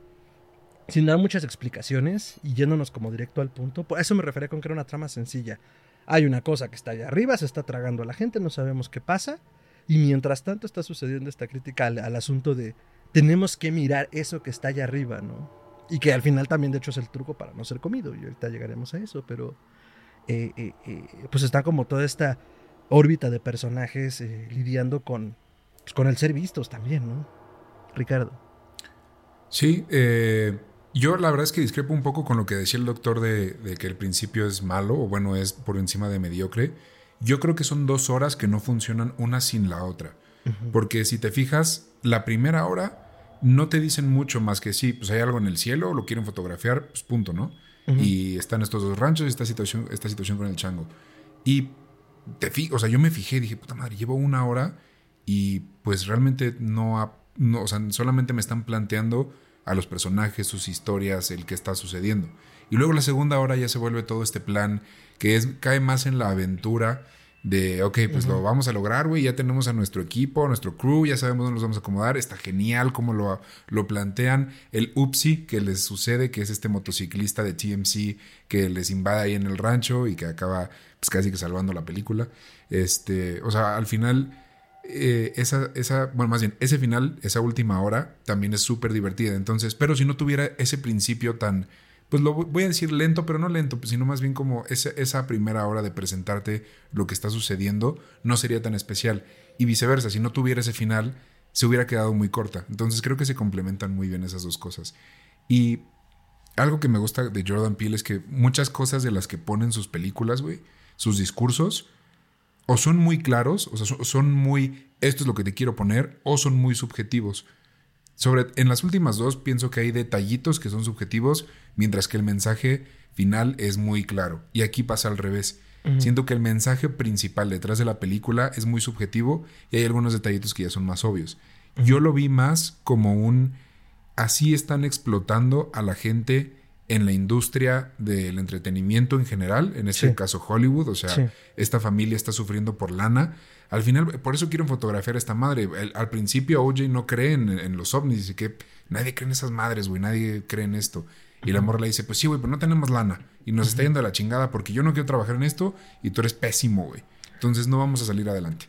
sin dar muchas explicaciones y yéndonos como directo al punto. Por eso me refería con que era una trama sencilla. Hay una cosa que está allá arriba, se está tragando a la gente, no sabemos qué pasa. Y mientras tanto está sucediendo esta crítica al, al asunto de tenemos que mirar eso que está allá arriba, ¿no? Y que al final también de hecho es el truco para no ser comido. Y ahorita llegaremos a eso, pero eh, eh, eh, pues está como toda esta órbita de personajes eh, lidiando con, pues, con el ser vistos también, ¿no? Ricardo. Sí, eh, yo la verdad es que discrepo un poco con lo que decía el doctor de, de que el principio es malo o bueno, es por encima de mediocre. Yo creo que son dos horas que no funcionan una sin la otra. Porque si te fijas, la primera hora no te dicen mucho más que sí, pues hay algo en el cielo, lo quieren fotografiar, pues punto, ¿no? Y están estos dos ranchos y esta situación, esta situación con el chango. Y te o sea, yo me fijé, dije, puta madre, llevo una hora y pues realmente no, ha- no, o sea, solamente me están planteando a los personajes, sus historias, el que está sucediendo. Y luego la segunda hora ya se vuelve todo este plan que es, cae más en la aventura de, ok, pues lo vamos a lograr, güey, ya tenemos a nuestro equipo, a nuestro crew, ya sabemos dónde nos vamos a acomodar, está genial cómo lo, lo plantean. El Upsi que les sucede, que es este motociclista de TMC que les invade ahí en el rancho y que acaba pues casi que salvando la película. Este, o sea, al final eh, esa, esa, bueno, más bien, ese final, esa última hora, también es súper divertida. Entonces, pero si no tuviera ese principio tan, pues lo voy a decir lento, pero no lento, pues, sino más bien como esa, esa primera hora de presentarte lo que está sucediendo, no sería tan especial. Y viceversa, si no tuviera ese final, se hubiera quedado muy corta. Entonces creo que se complementan muy bien esas dos cosas. Y algo que me gusta de Jordan Peele es que muchas cosas de las que ponen sus películas, güey, sus discursos o son muy claros, o sea, son, son muy, esto es lo que te quiero poner, o son muy subjetivos. Sobre, en las últimas dos pienso que hay detallitos que son subjetivos, mientras que el mensaje final es muy claro. Y aquí pasa al revés. Siento que el mensaje principal detrás de la película es muy subjetivo y hay algunos detallitos que ya son más obvios. Yo lo vi más como un así están explotando a la gente en la industria del entretenimiento en general, en este caso Hollywood, o sea, esta familia está sufriendo por lana. Al final, por eso quieren fotografiar a esta madre. al principio OJ no cree en, los ovnis, dice que nadie cree en esas madres, güey, nadie cree en esto. Y la morra le dice, pues sí, güey, pero no tenemos lana. Y nos está yendo a la chingada porque yo no quiero trabajar en esto y tú eres pésimo, güey. Entonces no vamos a salir adelante.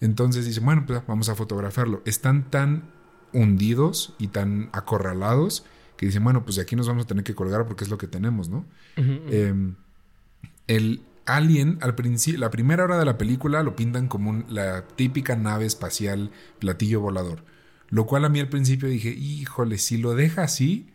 Entonces dice, bueno, pues vamos a fotografiarlo. Están tan hundidos y tan acorralados que dicen, bueno, pues de aquí nos vamos a tener que colgar porque es lo que tenemos, ¿no? Em, el Alien, al principio, la primera hora de la película lo pintan como la típica nave espacial platillo volador. Lo cual a mí al principio dije, híjole, si lo deja así,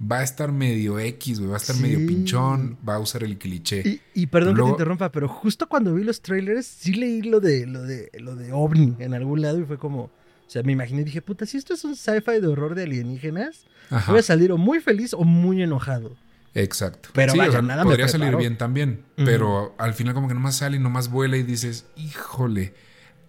va a estar medio X, va a estar medio pinchón, va a usar el cliché. Y, perdón que te interrumpa, pero justo cuando vi los trailers, sí leí lo de, lo de, lo de OVNI en algún lado y fue como, o sea, me imaginé y dije, puta, si esto es un sci-fi de horror de alienígenas, voy a salir o muy feliz o muy enojado. Exacto. Pero sí, podría salir bien también. Pero al final como que nomás sale y nomás vuela y dices, híjole.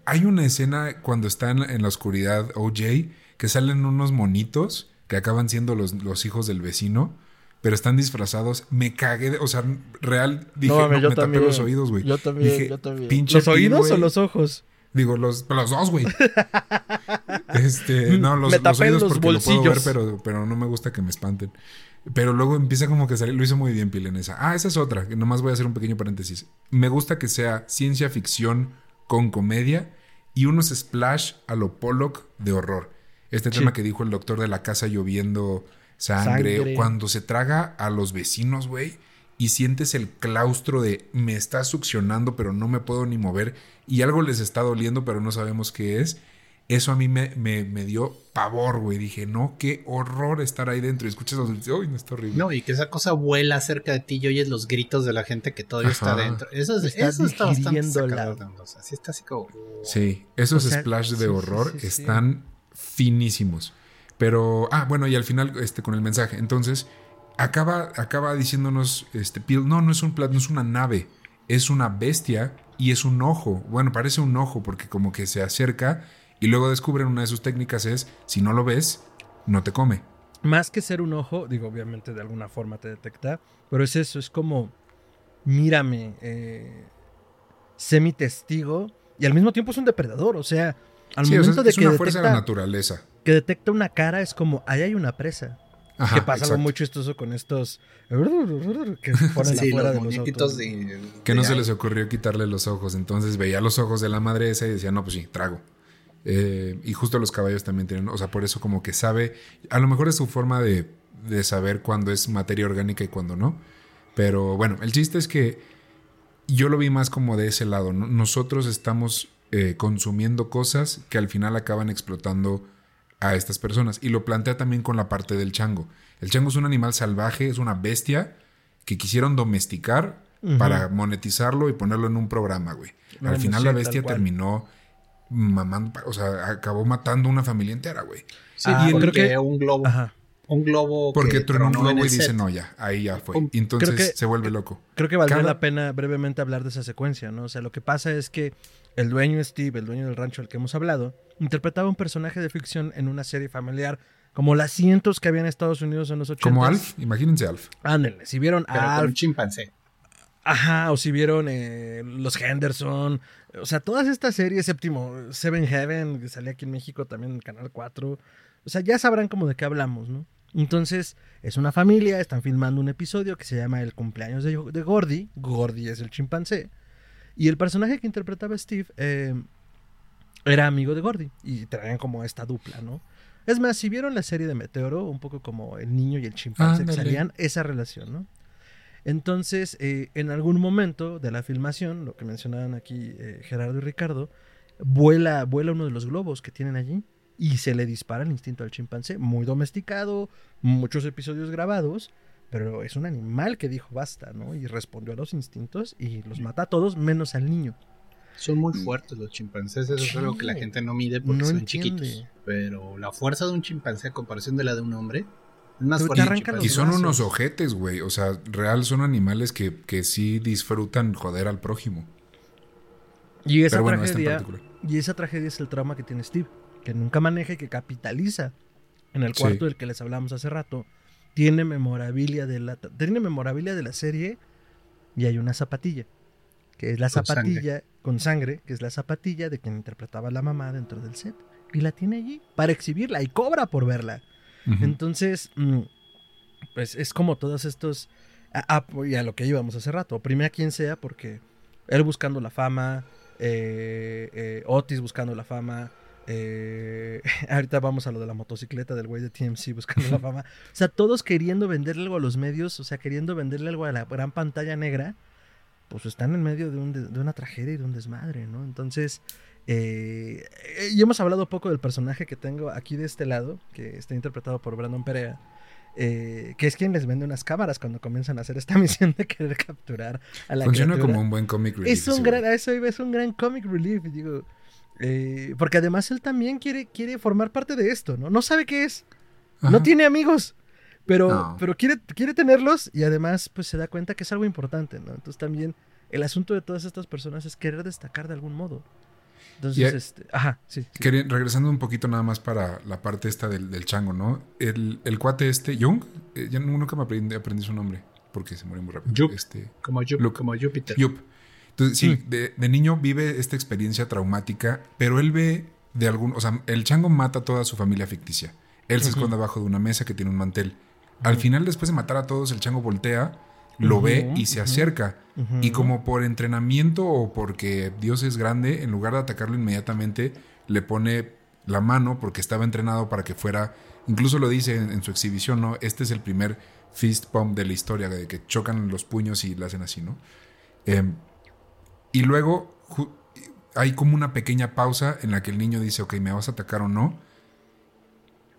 Hay una escena cuando están en la oscuridad OJ que salen unos monitos que acaban siendo los, los hijos del vecino pero están disfrazados. Me cagué, de, o sea, real, dije, no, me tapé los oídos, güey. Yo también, yo también. ¿Los oídos o los ojos? Digo, los, los dos, güey. este, no, los, me tapé los oídos porque lo puedo ver, pero, pero no me gusta que me espanten. Pero luego empieza como que salir, lo hizo muy bien Pil en esa. Ah, esa es otra, que nomás voy a hacer un pequeño paréntesis. Me gusta que sea ciencia ficción con comedia y unos splash a lo Pollock de horror. Este tema que dijo el doctor de la casa lloviendo sangre, sangre. cuando se traga a los vecinos, güey y sientes el claustro de me está succionando pero no me puedo ni mover y algo les está doliendo pero no sabemos qué es. Eso a mí me, me, dio pavor, güey. Dije, no, qué horror estar ahí dentro. Y escuchas los... ¡Uy, no está horrible! No, y que esa cosa vuela cerca de ti y oyes los gritos de la gente que todavía está dentro. Eso, está, eso está bastante Así está así como... Sí, esos splash de horror están finísimos. Pero... Ah, bueno, y al final, este, con el mensaje. Entonces acaba, acaba diciéndonos, este, no, no es, un, no es una nave, es una bestia y es un ojo. Bueno, parece un ojo porque como que se acerca y luego descubren una de sus técnicas es, si no lo ves, no te come. Más que ser un ojo, digo, obviamente de alguna forma te detecta, pero es eso, es como, mírame, eh, sé mi testigo y al mismo tiempo es un depredador, o sea, al momento de es que una fuerza de la naturaleza. Que detecta una cara es como, ahí hay una presa que pasa algo muy chistoso con estos que ponen afuera de los autos. que no se les ocurrió quitarle los ojos. Entonces veía los ojos de la madre esa y decía, no, pues sí, trago. Eh, y justo los caballos también tienen, o sea, por eso como que sabe, a lo mejor es su forma de, de saber cuándo es materia orgánica y cuándo no. Pero bueno, el chiste es que yo lo vi más como de ese lado. Nosotros estamos eh, consumiendo cosas que al final acaban explotando a estas personas. Y lo plantea también con la parte del chango. El chango es un animal salvaje, es una bestia que quisieron domesticar para monetizarlo y ponerlo en un programa, güey. Al final la bestia terminó mamando, o sea, acabó matando una familia entera, güey. Sí, y creo que un globo. Un globo. Porque tronó un globo y dice, no, ya, ahí ya fue. Entonces se vuelve loco. Creo que valdría la pena brevemente hablar de esa secuencia, ¿no? O sea, lo que pasa es que el dueño Steve, el dueño del rancho al que hemos hablado, interpretaba un personaje de ficción en una serie familiar como las cientos que había en Estados Unidos en los 80. Como Alf, imagínense Alf. Ándale, si vieron a Alf. un chimpancé. Ajá, o si vieron eh, los Henderson, o sea, todas estas series, séptimo, Seven Heaven, que salía aquí en México también en el Canal 4, o sea, ya sabrán como de qué hablamos, ¿no? Entonces, es una familia, están filmando un episodio que se llama El cumpleaños de, de Gordy, Gordy es el chimpancé, y el personaje que interpretaba Steve eh, era amigo de Gordy y traían como esta dupla, ¿no? Es más, si vieron la serie de Meteoro, un poco como el niño y el chimpancé, que salían esa relación, ¿no? Entonces, eh, en algún momento de la filmación, lo que mencionaban aquí eh, Gerardo y Ricardo, vuela, vuela uno de los globos que tienen allí y se le dispara el instinto al chimpancé, muy domesticado, muchos episodios grabados, Pero es un animal que dijo basta, ¿no? Y respondió a los instintos y los mata a todos menos al niño. Son muy fuertes los chimpancés, eso es algo que la gente no mide porque No son entiende. chiquitos. Pero la fuerza de un chimpancé a comparación de la de un hombre es más fuerte. Y son brazos. unos ojetes, güey. O sea, real son animales que, que sí disfrutan joder al prójimo. Y esa Pero bueno, este tragedia. particular. Y esa tragedia es el trauma que tiene Steve, que nunca maneja y que capitaliza en el Sí. cuarto del que les hablamos hace rato. Tiene memorabilia de la tiene memorabilia de la serie y hay una zapatilla, que es la Con zapatilla con sangre, que es la zapatilla de quien interpretaba a la mamá dentro del set y la tiene allí para exhibirla y cobra por verla. Entonces, mm, pues es como todos estos. a- a- y a lo que íbamos hace rato. Oprime a quien sea porque él buscando la fama, eh, eh, Otis buscando la fama. eh, ahorita vamos a lo de la motocicleta del güey de TMC buscando la fama. O sea, todos queriendo venderle algo a los medios, o sea, queriendo venderle algo a la gran pantalla negra, pues están en medio de, un de- de una tragedia y de un desmadre, ¿no? Entonces, eh, y hemos hablado poco del personaje que tengo aquí de este lado, que está interpretado por Brandon Perea, eh, que es quien les vende unas cámaras cuando comienzan a hacer esta misión de querer capturar a la Funciona criatura. como un buen comic relief. Es un gran, eso iba, es un gran comic relief, digo. eh, porque además él también quiere, quiere formar parte de esto, ¿no? No sabe qué es. No Ajá. tiene amigos. Pero, No. pero quiere, quiere tenerlos y además pues se da cuenta que es algo importante, ¿no? Entonces también el asunto de todas estas personas es querer destacar de algún modo. Entonces, Y este, ajá, sí. sí. Quería- regresando un poquito nada más para la parte esta del, del chango, ¿no? El, el cuate este, Young, eh, ya nu- nunca me aprendí, aprendí su nombre porque se murió muy rápido. Yup. Este, Como, Yu- Luke. como Júpiter. Yup. Entonces, sí, Mm. de, de niño vive esta experiencia traumática, pero él ve de algún. O sea, el chango mata a toda su familia ficticia. Él se esconde abajo de una mesa que tiene un mantel. Al final, después de matar a todos, el chango voltea, lo ve y se acerca. Y como por entrenamiento o porque Dios es grande, en lugar de atacarlo inmediatamente, le pone la mano porque estaba entrenado para que fuera. Incluso lo dice en, en su exhibición, ¿no? Este es el primer fist pump de la historia, de que chocan los puños y lo hacen así, ¿no? Em, y luego hay como una pequeña pausa en la que el niño dice, ok, ¿me vas a atacar o no?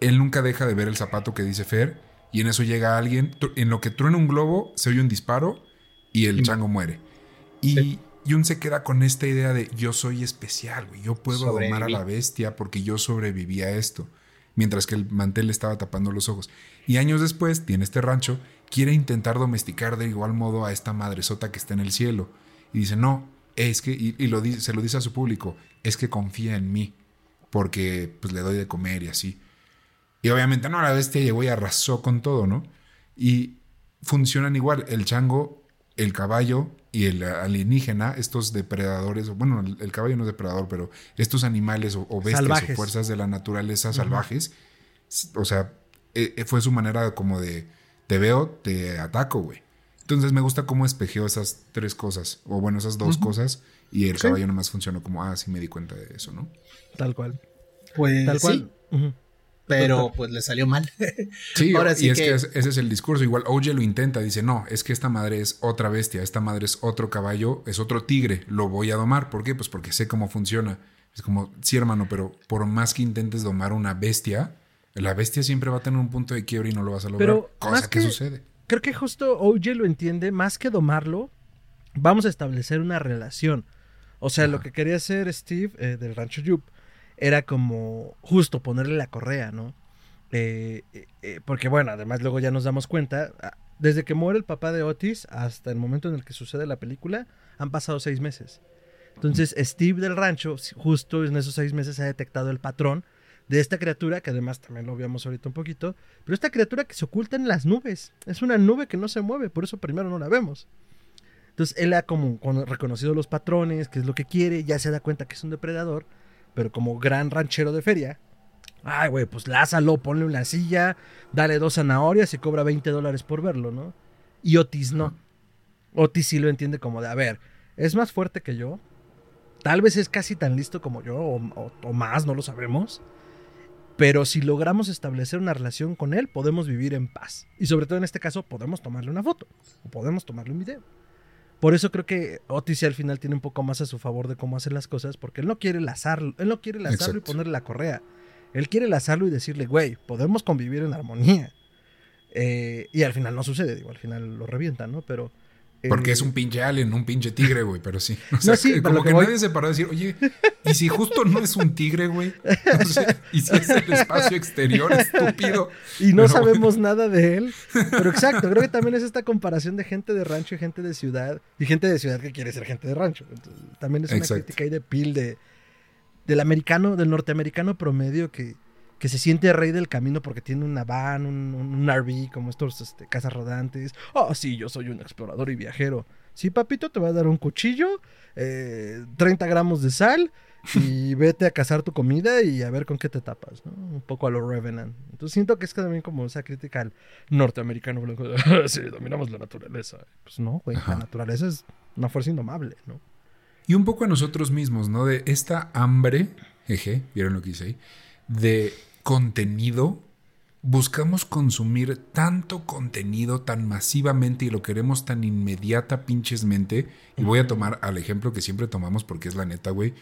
Él nunca deja de ver el zapato que dice Fer y en eso llega alguien, en lo que truena un globo, se oye un disparo y el chango muere. Y Sí. Jun se queda con esta idea de yo soy especial, güey, yo puedo domar a Sobreviví. la bestia porque yo sobreviví a esto. Mientras que el mantel le estaba tapando los ojos. Y años después, tiene este rancho, quiere intentar domesticar de igual modo a esta madresota que está en el cielo. Y dice, no, es que, y, y lo dice, se lo dice a su público, es que confía en mí, porque pues le doy de comer y así. Y obviamente, no, la bestia llegó y arrasó con todo, ¿no? Y funcionan igual, el chango, el caballo y el alienígena, estos depredadores, bueno, el, el caballo no es depredador, pero estos animales o, o bestias Salvajes. o fuerzas de la naturaleza salvajes, o sea, eh, eh, fue su manera como de, te veo, te ataco, güey. Entonces me gusta cómo espejeó esas tres cosas, o bueno, esas dos cosas, y el Sí. caballo nomás funcionó como, ah, sí me di cuenta de eso, ¿no? Tal cual. Pues Tal sí, cual. Ujú. Pero pues le salió mal. Sí, Ahora y sí es que, que- es- ese es el discurso. Igual OJ lo intenta, dice, no, es que esta madre es otra bestia, esta madre es otro caballo, es otro tigre, lo voy a domar. ¿Por qué? Pues porque sé cómo funciona. Es como, sí, hermano, pero por más que intentes domar una bestia, la bestia siempre va a tener un punto de quiebre y no lo vas a lograr. Pero cosa más que, que- sucede. Creo que justo OJ lo entiende, más que domarlo, vamos a establecer una relación. O sea, lo que quería hacer Steve eh, del rancho Yup era como justo ponerle la correa, ¿no? Eh, eh, eh, porque bueno, además luego ya nos damos cuenta, ah, desde que muere el papá de Otis hasta el momento en el que sucede la película, han pasado seis meses. Entonces Steve del rancho, justo en esos seis meses, ha detectado el patrón de esta criatura, que además también lo vimos ahorita un poquito, pero esta criatura que se oculta en las nubes, es una nube que no se mueve, por eso primero no la vemos. Entonces él ha como con- reconocido los patrones, qué es lo que quiere, ya se da cuenta que es un depredador, pero como gran ranchero de feria, ay güey, pues lázalo, ponle una silla, dale dos zanahorias y cobra 20 dólares por verlo, ¿no? Y Otis no. Otis sí lo entiende como de, a ver, es más fuerte que yo, tal vez es casi tan listo como yo, o, o- más, no lo sabremos. Pero si logramos establecer una relación con él, podemos vivir en paz. Y sobre todo en este caso, podemos tomarle una foto. O podemos tomarle un video. Por eso creo que Otis al final tiene un poco más a su favor de cómo hacer las cosas, porque él no quiere lazarlo, él no quiere lazarlo Exacto. y ponerle la correa. Él quiere lazarlo y decirle, güey, podemos convivir en armonía. Eh, y al final no sucede, digo, al final lo revientan, ¿no? Pero... Porque es un pinche alien, un pinche tigre, güey, pero sí. O No, sí, como lo que, que voy- nadie se paró a decir, oye, ¿y si justo no es un tigre, güey? ¿Y si es el espacio exterior, estúpido? Y no Pero, sabemos nada de él. Pero exacto, creo que también es esta comparación de gente de rancho y gente de ciudad. Y gente de ciudad que quiere ser gente de rancho. Entonces, también es una Exacto. crítica ahí de pil de, del americano, del norteamericano promedio que, que se siente rey del camino porque tiene una van, un, un RV, como estos este, casas rodantes. Oh, sí, yo soy un explorador y viajero. Sí, papito, te voy a dar un cuchillo, eh, 30 gramos de sal y vete a cazar tu comida y a ver con qué te tapas, ¿no? Un poco a lo Revenant. Entonces siento que es también como esa crítica al norteamericano blanco. de, "Ah, sí, dominamos la naturaleza. Pues no, güey, Ajá. la naturaleza es una fuerza indomable, ¿no? Y un poco a nosotros mismos, ¿no? De esta hambre, jeje, ¿vieron lo que hice ahí? De contenido. Buscamos consumir tanto contenido tan masivamente y lo queremos tan inmediata pinchesmente. Y voy a tomar al ejemplo que siempre tomamos porque es la neta, güey.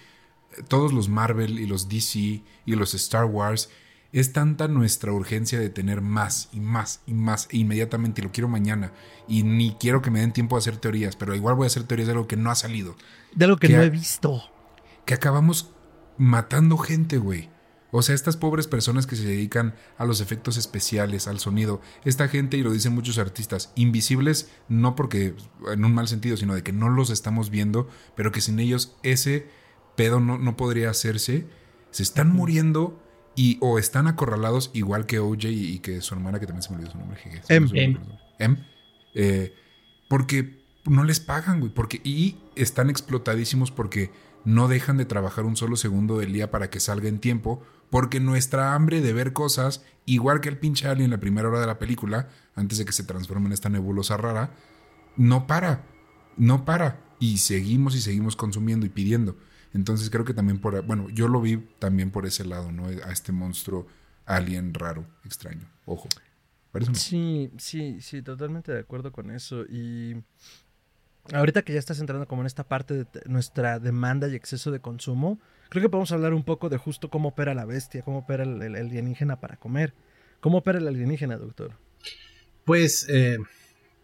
Todos los Marvel y los DC y los Star Wars. Es tanta nuestra urgencia de tener más y más y más e inmediatamente y lo quiero mañana. Y ni quiero que me den tiempo a hacer teorías, pero igual voy a hacer teorías de algo que no ha salido De algo que Que no he visto. que acabamos matando gente, güey. O sea, estas pobres personas que se dedican a los efectos especiales, al sonido. Esta gente, y lo dicen muchos artistas, invisibles, no porque en un mal sentido, sino de que no los estamos viendo, pero que sin ellos ese pedo no, no podría hacerse. Se están muriendo y o están acorralados, igual que OJ y, y que su hermana, que también se me olvidó su nombre. jeje, Em. nombre. Em. Eh, porque no les pagan, güey. Porque, y están explotadísimos porque no dejan de trabajar un solo segundo del día para que salga en tiempo. Porque nuestra hambre de ver cosas, igual que el pinche alien en la primera hora de la película, antes de que se transforme en esta nebulosa rara, no para. No para. Y seguimos y seguimos consumiendo y pidiendo. Entonces creo que también por... Bueno, yo lo vi también por ese lado, ¿no? A este monstruo alien raro, extraño. Ojo. Sí, sí, sí, totalmente de acuerdo con eso. Y ahorita que ya estás entrando como en esta parte de nuestra demanda y exceso de consumo, creo que podemos hablar un poco de justo cómo opera la bestia, cómo opera el, el alienígena para comer. ¿Cómo opera el alienígena, doctor? Pues eh,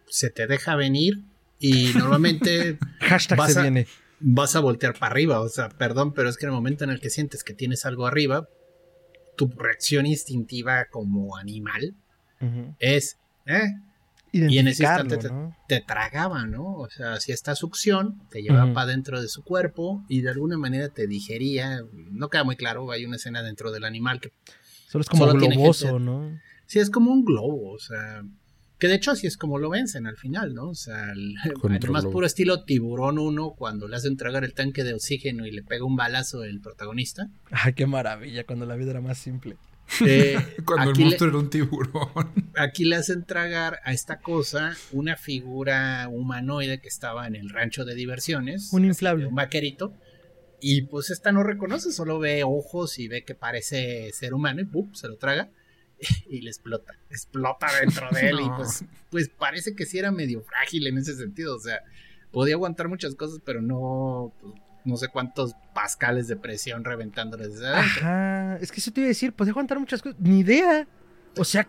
se te deja venir y normalmente Hashtag Vas se a- viene. vas a voltear para arriba. O sea, perdón, pero es que en el momento en el que sientes que tienes algo arriba, tu reacción instintiva como animal es, ¿eh? Y en ese instante te, ¿no? te tragaba, ¿no? O sea, si esta succión te llevaba para dentro de su cuerpo y de alguna manera te digería. No queda muy claro, hay una escena dentro del animal que Solo es como solo tiene globoso, gente- ¿no? sí es como un globo, o sea, que de hecho así es como lo vencen al final, ¿no? O sea, el, el más puro estilo tiburón 1 cuando le hacen tragar el tanque de oxígeno y le pega un balazo el protagonista. Ay, qué maravilla, cuando la vida era más simple. Eh, Cuando aquí el le- monstruo era un tiburón. aquí le hacen tragar a esta cosa una figura humanoide que estaba en el rancho de diversiones. Un así, inflable. Un vaquerito. Y pues esta no reconoce, solo ve ojos y ve que parece ser humano y ¡pum! se lo traga y le explota. Explota dentro de él y pues, pues parece que sí era medio frágil en ese sentido. O sea, podía aguantar muchas cosas, pero no, pues, no sé cuántos pascales de presión reventándole desde adentro. Ajá, es que eso te iba a decir, podía aguantar muchas cosas. Ni idea. O sea,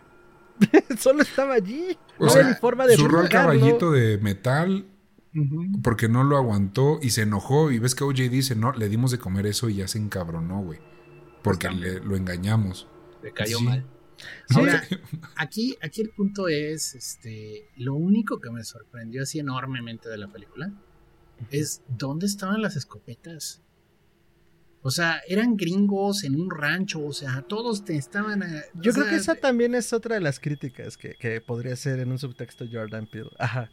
solo estaba allí. O no sea, había ni forma de Zurró el caballito de metal porque no lo aguantó y se enojó. Y ves que OJ dice, no, le dimos de comer eso y ya se encabronó, güey. Porque le- lo engañamos. Le cayó Sí. mal. Sí. Ahora, aquí, aquí el punto es, este, lo único que me sorprendió así enormemente de la película es dónde estaban las escopetas. O sea, eran gringos en un rancho, o sea, todos te estaban... a- Yo creo que esa también es otra de las críticas que, que podría ser en un subtexto Jordan Peele. Ajá.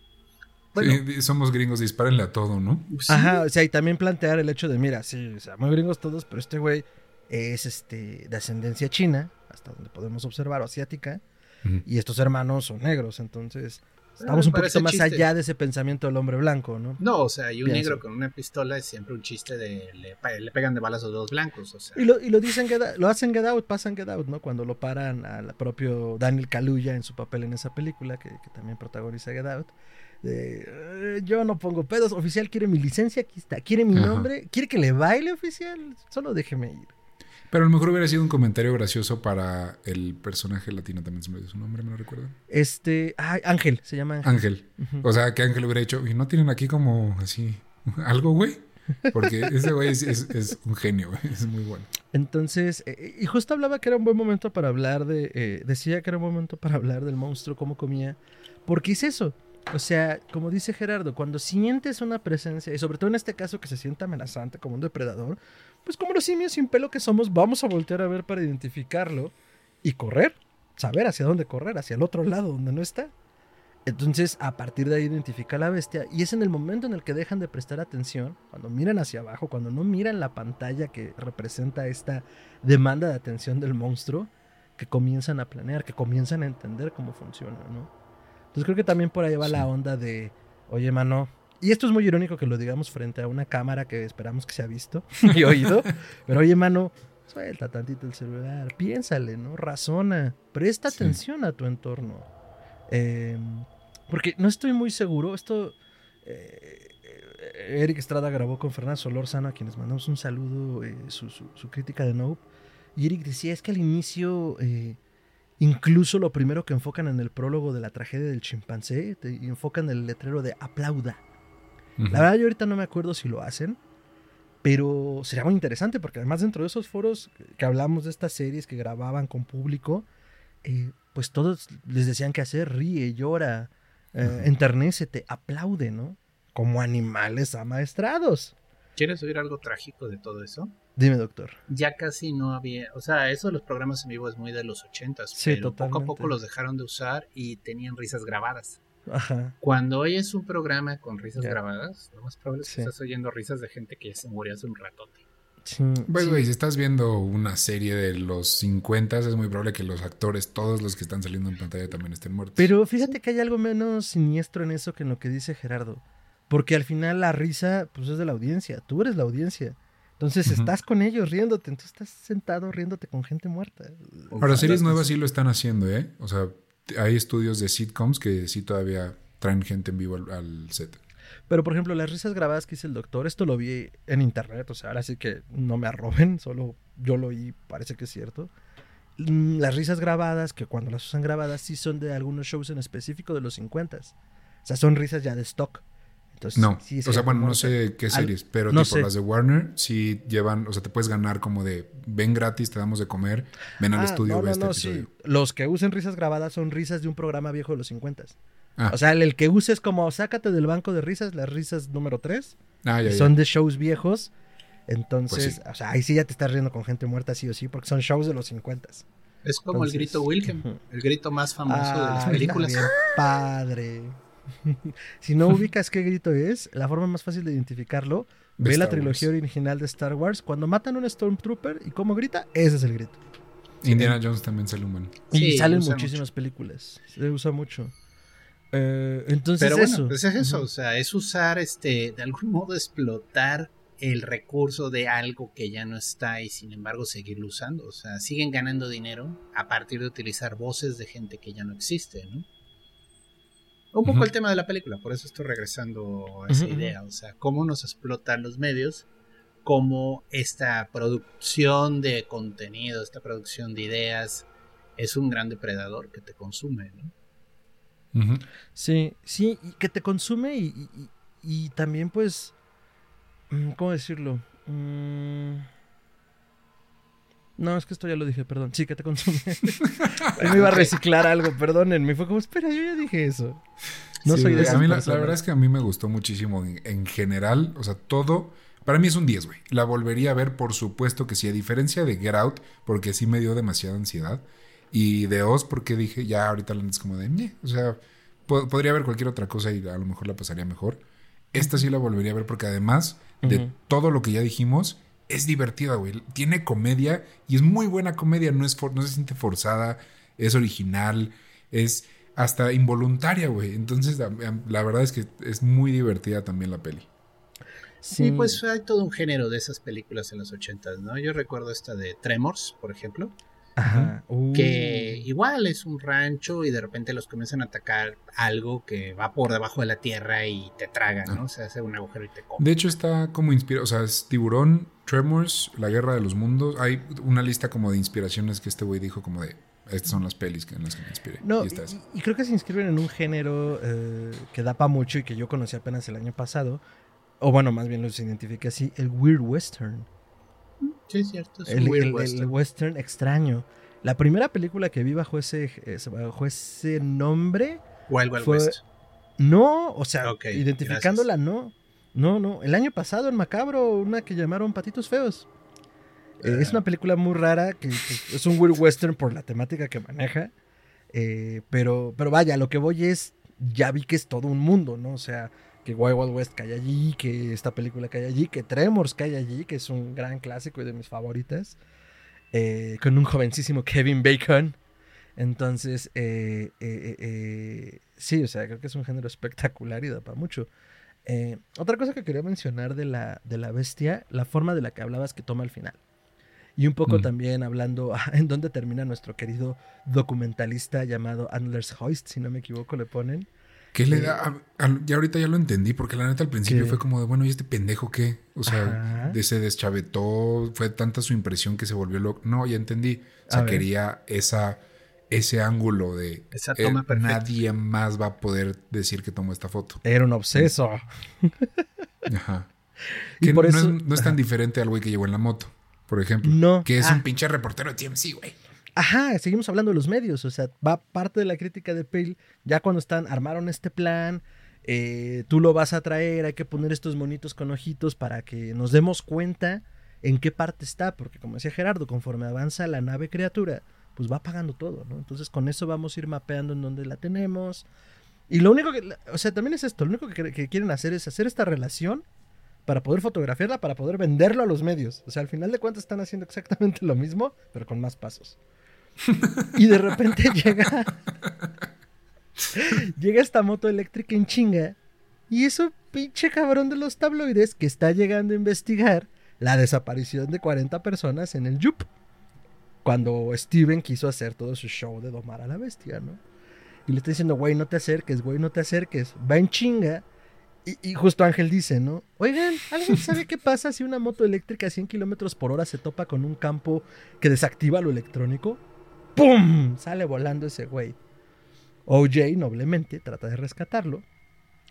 Bueno, Sí, somos gringos, dispárenle a todo, ¿no? sí, Ajá, o sea, y también plantear el hecho de, mira, sí, o sea, muy gringos todos, pero este güey es este de ascendencia china, hasta donde podemos observar, o asiática, y estos hermanos son negros, entonces estamos un me parece poquito más chiste. allá de ese pensamiento del hombre blanco, ¿no? No, o sea, y un Pienso. negro con una pistola es siempre un chiste de le, le pegan de balas a los blancos, o sea. Y lo, y lo dicen, Get Out- lo hacen Get Out, pasan Get Out, ¿no? Cuando lo paran al propio Daniel Kaluuya en su papel en esa película, que, que también protagoniza Get Out. de, "Eh, yo no pongo pedos, oficial quiere mi licencia, aquí está, quiere mi Ajá. nombre, quiere que le baile oficial, solo déjeme ir. Pero a lo mejor hubiera sido un comentario gracioso para el personaje latino, también se me dio su nombre, ¿me lo recuerdan? Este, ay, Ángel, se llama Ángel. Ángel. O sea, que Ángel hubiera dicho, y no tienen aquí como así algo, güey. Porque ese güey es, es- es un genio, güey. Es muy bueno. Entonces, eh, y justo hablaba que era un buen momento para hablar de, eh, decía que era un buen momento para hablar del monstruo, cómo comía, porque es eso. O sea, como dice Gerardo, cuando sientes una presencia, y sobre todo en este caso que se siente amenazante como un depredador, pues como los simios sin pelo que somos, vamos a voltear a ver para identificarlo y correr, saber hacia dónde correr, hacia el otro lado donde no está. Entonces, a partir de ahí identifica a la bestia y es en el momento en el que dejan de prestar atención, cuando miran hacia abajo, cuando no miran la pantalla que representa esta demanda de atención del monstruo, que comienzan a planear, que comienzan a entender cómo funciona, ¿no? Entonces creo que también por ahí va Sí. la onda de, oye, mano, y esto es muy irónico que lo digamos frente a una cámara que esperamos que sea visto y oído, pero oye, mano, suelta tantito el celular, piénsale, ¿no? Razona, presta Sí. atención a tu entorno. Eh, porque no estoy muy seguro, esto... eh, Eric Estrada grabó con Fernando Solórzano, a quienes mandamos un saludo, eh, su, su- su crítica de Nope. Y Eric decía, es que al inicio, eh, incluso lo primero que enfocan en el prólogo de la tragedia del chimpancé, te enfocan el letrero de aplauda. La verdad yo ahorita no me acuerdo si lo hacen, pero sería muy interesante porque además dentro de esos foros que hablamos de estas series que grababan con público, eh, pues todos les decían que hacer, ríe, llora, eh, enternécete, aplaude, ¿no? Como animales amaestrados. ¿Quieres oír algo trágico de todo eso? Dime, doctor. Ya casi no había, o sea, eso de los programas en vivo es muy de los ochentas, Sí, pero poco a poco los dejaron de usar y tenían risas grabadas. Ajá. Cuando oyes un programa con risas Ya. grabadas, lo más probable es que Sí. estás oyendo risas de gente que ya se murió hace un ratote. Sí, Pues, sí. güey, si estás viendo una serie de los 50, es muy probable que los actores, todos los que están saliendo en pantalla, también estén muertos. Pero fíjate que hay algo menos siniestro en eso que en lo que dice Gerardo. Porque al final la risa, pues es de la audiencia. Tú eres la audiencia. Entonces estás con ellos riéndote. Entonces estás sentado riéndote con gente muerta. Ahora, series nuevas sí lo están haciendo, ¿eh? O sea, hay estudios de sitcoms que sí todavía traen gente en vivo al, al set. Pero por ejemplo, las risas grabadas que hizo el doctor, esto lo vi en internet. O sea, ahora sí que no me arroben, solo yo lo oí, parece que es cierto. Mm, Las risas grabadas, que cuando las usan grabadas, sí son de algunos shows en específico de los 50 O sea, son risas ya de stock. Entonces, No, sí, o sea, bueno, no sé qué Al- series, pero no tipo sé. las de Warner sí llevan, o sea, te puedes ganar como de ven gratis, te damos de comer, ven al Ah, estudio, no, ve no, este no, episodio. sí. Los que usen risas grabadas son risas de un programa viejo de los 50. Ah. O sea, el, el que uses como sácate del banco de risas, las risas número 3, Ah, ya, ya. son de shows viejos. Entonces, Pues sí. o sea, ahí sí ya te estás riendo con gente muerta, sí o sí, porque son shows de los 50. Es como el grito Wilhelm, el grito más famoso de las películas. padre. si no ubicas qué grito es, la forma más fácil de identificarlo, De ve la trilogía Wars. original de Star Wars. Cuando matan a un Stormtrooper y cómo grita, ese es el grito. Indiana Jones también sale humano. Y salen muchísimas películas. Se usa mucho. Eh, entonces, Pero bueno, eso. pues es eso, o sea, es usar, este, de algún modo explotar el recurso de algo que ya no está y sin embargo seguirlo usando. O sea, siguen ganando dinero a partir de utilizar voces de gente que ya no existe, ¿no? Un poco el tema de la película, por eso estoy regresando a esa idea, o sea, cómo nos explotan los medios, cómo esta producción de contenido, esta producción de ideas es un gran depredador que te consume, ¿no? Ujú. Sí, sí, y que te consume y, y- y- y también, pues. mm, ¿Cómo decirlo? Mm, No, es que esto ya lo dije, perdón. Sí, que te consume. Yo me iba a reciclar algo, perdónenme. Fue como, espera, yo ya dije eso. No Sí, soy de esas a mí la, verdad es que a mí me gustó muchísimo en, en general, o sea, todo. Para mí es un 10, güey. La volvería a ver, por supuesto que sí, a diferencia de Get Out, porque sí me dio demasiada ansiedad. Y de Oz, porque dije, ya ahorita la es como de, o sea, po- podría ver cualquier otra cosa y a lo mejor la pasaría mejor. Esta sí la volvería a ver porque además de todo lo que ya dijimos, es divertida, güey. Tiene comedia y es muy buena comedia, no, es for- no se siente forzada, es original, es hasta involuntaria, güey. Entonces, la verdad es que es muy divertida también la peli. Sí, pues hay todo un género de esas películas en los ochentas, ¿no? Yo recuerdo esta de Tremors, por ejemplo. Ajá. Uh. que igual es un rancho y de repente los comienzan a atacar algo que va por debajo de la tierra y te traga, ¿no? Se hace un agujero y te come. De hecho, está como inspirado. O sea, es Tiburón, Tremors, La Guerra de los Mundos. Hay una lista como de inspiraciones que este güey dijo, como de estas son las pelis que en las que me inspiré. No, y creo que se inscriben en un género eh, que da para mucho y que yo conocí apenas el año pasado. O bueno, más bien los identifique así, el Weird Western. Sí, es cierto. Es El, weird el- el western. western extraño. La primera película que vi bajo ese, bajo ese nombre, Wild Wild fue- West. no, o sea, identificándola, no. No, no. El año pasado en Macabro, una que llamaron Patitos Feos. Eh, es Ah. una película muy rara, que, que es un weird western por la temática que maneja. Eh, pero, pero vaya, lo que voy es, ya vi que es todo un mundo, ¿no? O sea, que Wild Wild West cae allí, que esta película cae allí, que Tremors cae allí, que es un gran clásico y de mis favoritas. eh, con un jovencísimo Kevin Bacon. Entonces, eh, eh, eh, eh, sí, o sea, creo que es un género espectacular y da para mucho. Eh, otra cosa que quería mencionar de la, de la bestia, la forma de la que hablabas que toma al final. Y un poco Mm. también hablando en dónde termina nuestro querido documentalista llamado Antlers Hoist, si no me equivoco, le ponen. ¿Qué le da? a- a- ya ahorita ya lo entendí, porque la neta al principio ¿Qué? fue como de, bueno, ¿y este pendejo qué? O sea, Ajá. de se deschavetó, fue tanta su impresión que se volvió loco. No, ya entendí. O sea, A ver. quería esa, ese ángulo de Esa eh, toma perfecta. nadie más va a poder decir que tomó esta foto. Era un obseso. Ajá. Y Que por no, eso- es, no es tan diferente al güey que llegó en la moto, por ejemplo. No. Que es Ah. un pinche reportero de TMC, güey. Ajá, seguimos hablando de los medios, o sea, va parte de la crítica de Pale, ya cuando están, armaron este plan, eh, tú lo vas a traer, hay que poner estos monitos con ojitos para que nos demos cuenta en qué parte está, porque como decía Gerardo, conforme avanza la nave criatura, pues va apagando todo, ¿no? Entonces con eso vamos a ir mapeando en dónde la tenemos. Y lo único que, o sea, también es esto, lo único que, que quieren hacer es hacer esta relación para poder fotografiarla, para poder venderlo a los medios. O sea, al final de cuentas están haciendo exactamente lo mismo, pero con más pasos. Y de repente llega. llega esta moto eléctrica en chinga. Y es un pinche cabrón de los tabloides que está llegando a investigar la desaparición de 40 personas en el Yup. Cuando Steven quiso hacer todo su show de domar a la bestia, ¿no? Y le está diciendo, güey, no te acerques, güey, no te acerques. Va en chinga. Y, y justo Ángel dice, ¿no? Oigan, ¿alguien sabe qué pasa si una moto eléctrica a 100 kilómetros por hora se topa con un campo que desactiva lo electrónico? ¡Pum! Sale volando ese güey. OJ noblemente trata de rescatarlo.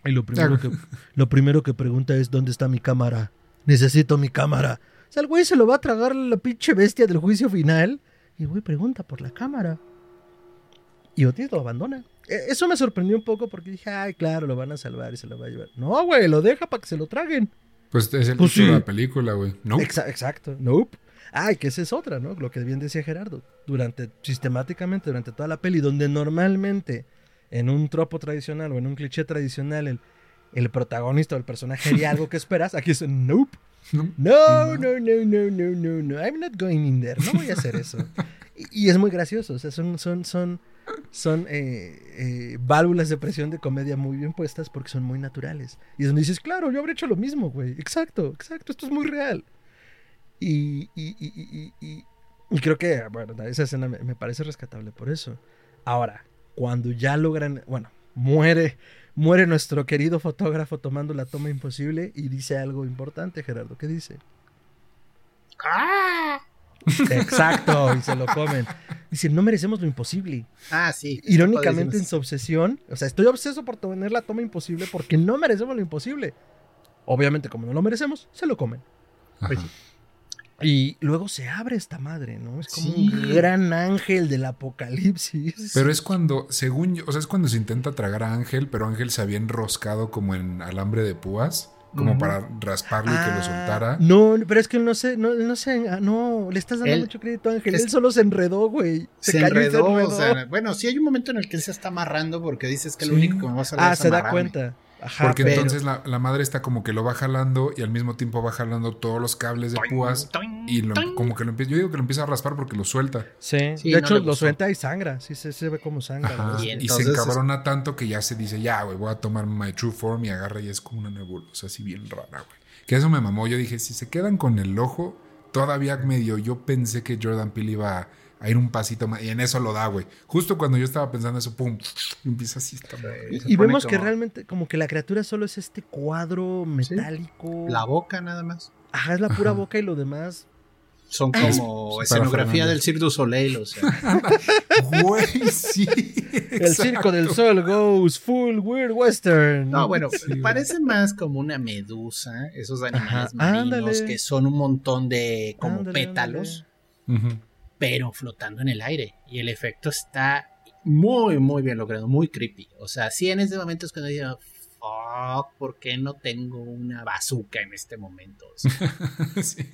Y lo primero, que, lo primero que pregunta es: ¿Dónde está mi cámara? Necesito mi cámara. O sea, el güey se lo va a tragar la pinche bestia del juicio final. Y el güey pregunta por la cámara. Y Otis lo abandona. E- Eso me sorprendió un poco porque dije, ay, claro, lo van a salvar y se lo va a llevar. No, güey, lo deja para que se lo traguen. Pues es el Pues título sí. de la película, güey. No. Exa- exacto. Nope. Ay, que esa es otra, ¿no? Lo que bien decía Gerardo. Durante, sistemáticamente, durante toda la peli, donde normalmente en un tropo tradicional o en un cliché tradicional el, el protagonista o el personaje haría algo que esperas, aquí es nope. No. No, no, no, no, no, no, no. I'm not going in there. No voy a hacer eso. Y, y es muy gracioso. O sea, son, son, son, son eh, eh, válvulas de presión de comedia muy bien puestas porque son muy naturales. Y es donde dices, claro, yo habría hecho lo mismo, güey. Exacto, exacto. Esto es muy real. Y, y, y, y, y- y- y creo que, bueno, esa escena me, me parece rescatable por eso. Ahora, cuando ya logran, bueno, muere, muere nuestro querido fotógrafo tomando la toma imposible y dice algo importante, Gerardo. ¿Qué dice? ¡Ah! Exacto, y se lo comen. Dice, no merecemos lo imposible. Ah, sí. Irónicamente en su obsesión, o sea, estoy obseso por tener la toma imposible porque no merecemos lo imposible. Obviamente, como no lo merecemos, se lo comen. Ajá. Y luego se abre esta madre, ¿no? Es como Sí. un gran ángel del apocalipsis. Pero es cuando, según yo, o sea, es cuando se intenta tragar a Ángel, pero Ángel se había enroscado como en alambre de púas, como para rasparlo y que lo Ah, soltara. No, pero es que él no sé, no, él no sé, ah, no, le estás dando Él- mucho crédito a Ángel. es- Él solo se enredó, güey. Se, se, enredó, se o enredó. sea, bueno, sí hay un momento en el que él se está amarrando porque dices que lo Sí. único que me va a salvar ah, es se da cuenta. Ajá, Porque pero- entonces la, la madre está como que lo va jalando y al mismo tiempo va jalando todos los cables de púas y lo- como que lo empieza, yo digo que lo empieza a raspar porque lo suelta. Sí, Sí, de no hecho lo suelta y sangra. Sí, se, se ve como sangra. Y se es- encabrona tanto que ya se dice, ya, güey, voy a tomar my true form y agarra y es como una nebulosa así bien rara, güey. Que eso me mamó. Yo dije, si se quedan con el ojo, todavía medio yo pensé que Jordan Peele iba a a ir un pasito más. Y en eso lo da, güey. Justo cuando yo estaba pensando eso, pum, empieza así. Está y, y vemos que realmente como que la criatura solo es este cuadro metálico. La boca nada más. Ajá, es la pura boca y lo demás son como escenografía del Cirque du Soleil, o sea. Güey, sí. El Circo del Sol goes full weird western. No, bueno, parece más como una medusa, esos animales marinos que son un montón de como pétalos, pero flotando en el aire. Y el efecto está muy, muy bien logrado, muy creepy. O sea, sí en este momento es cuando digo, fuck, ¿por qué no tengo una bazooka en este momento? sí.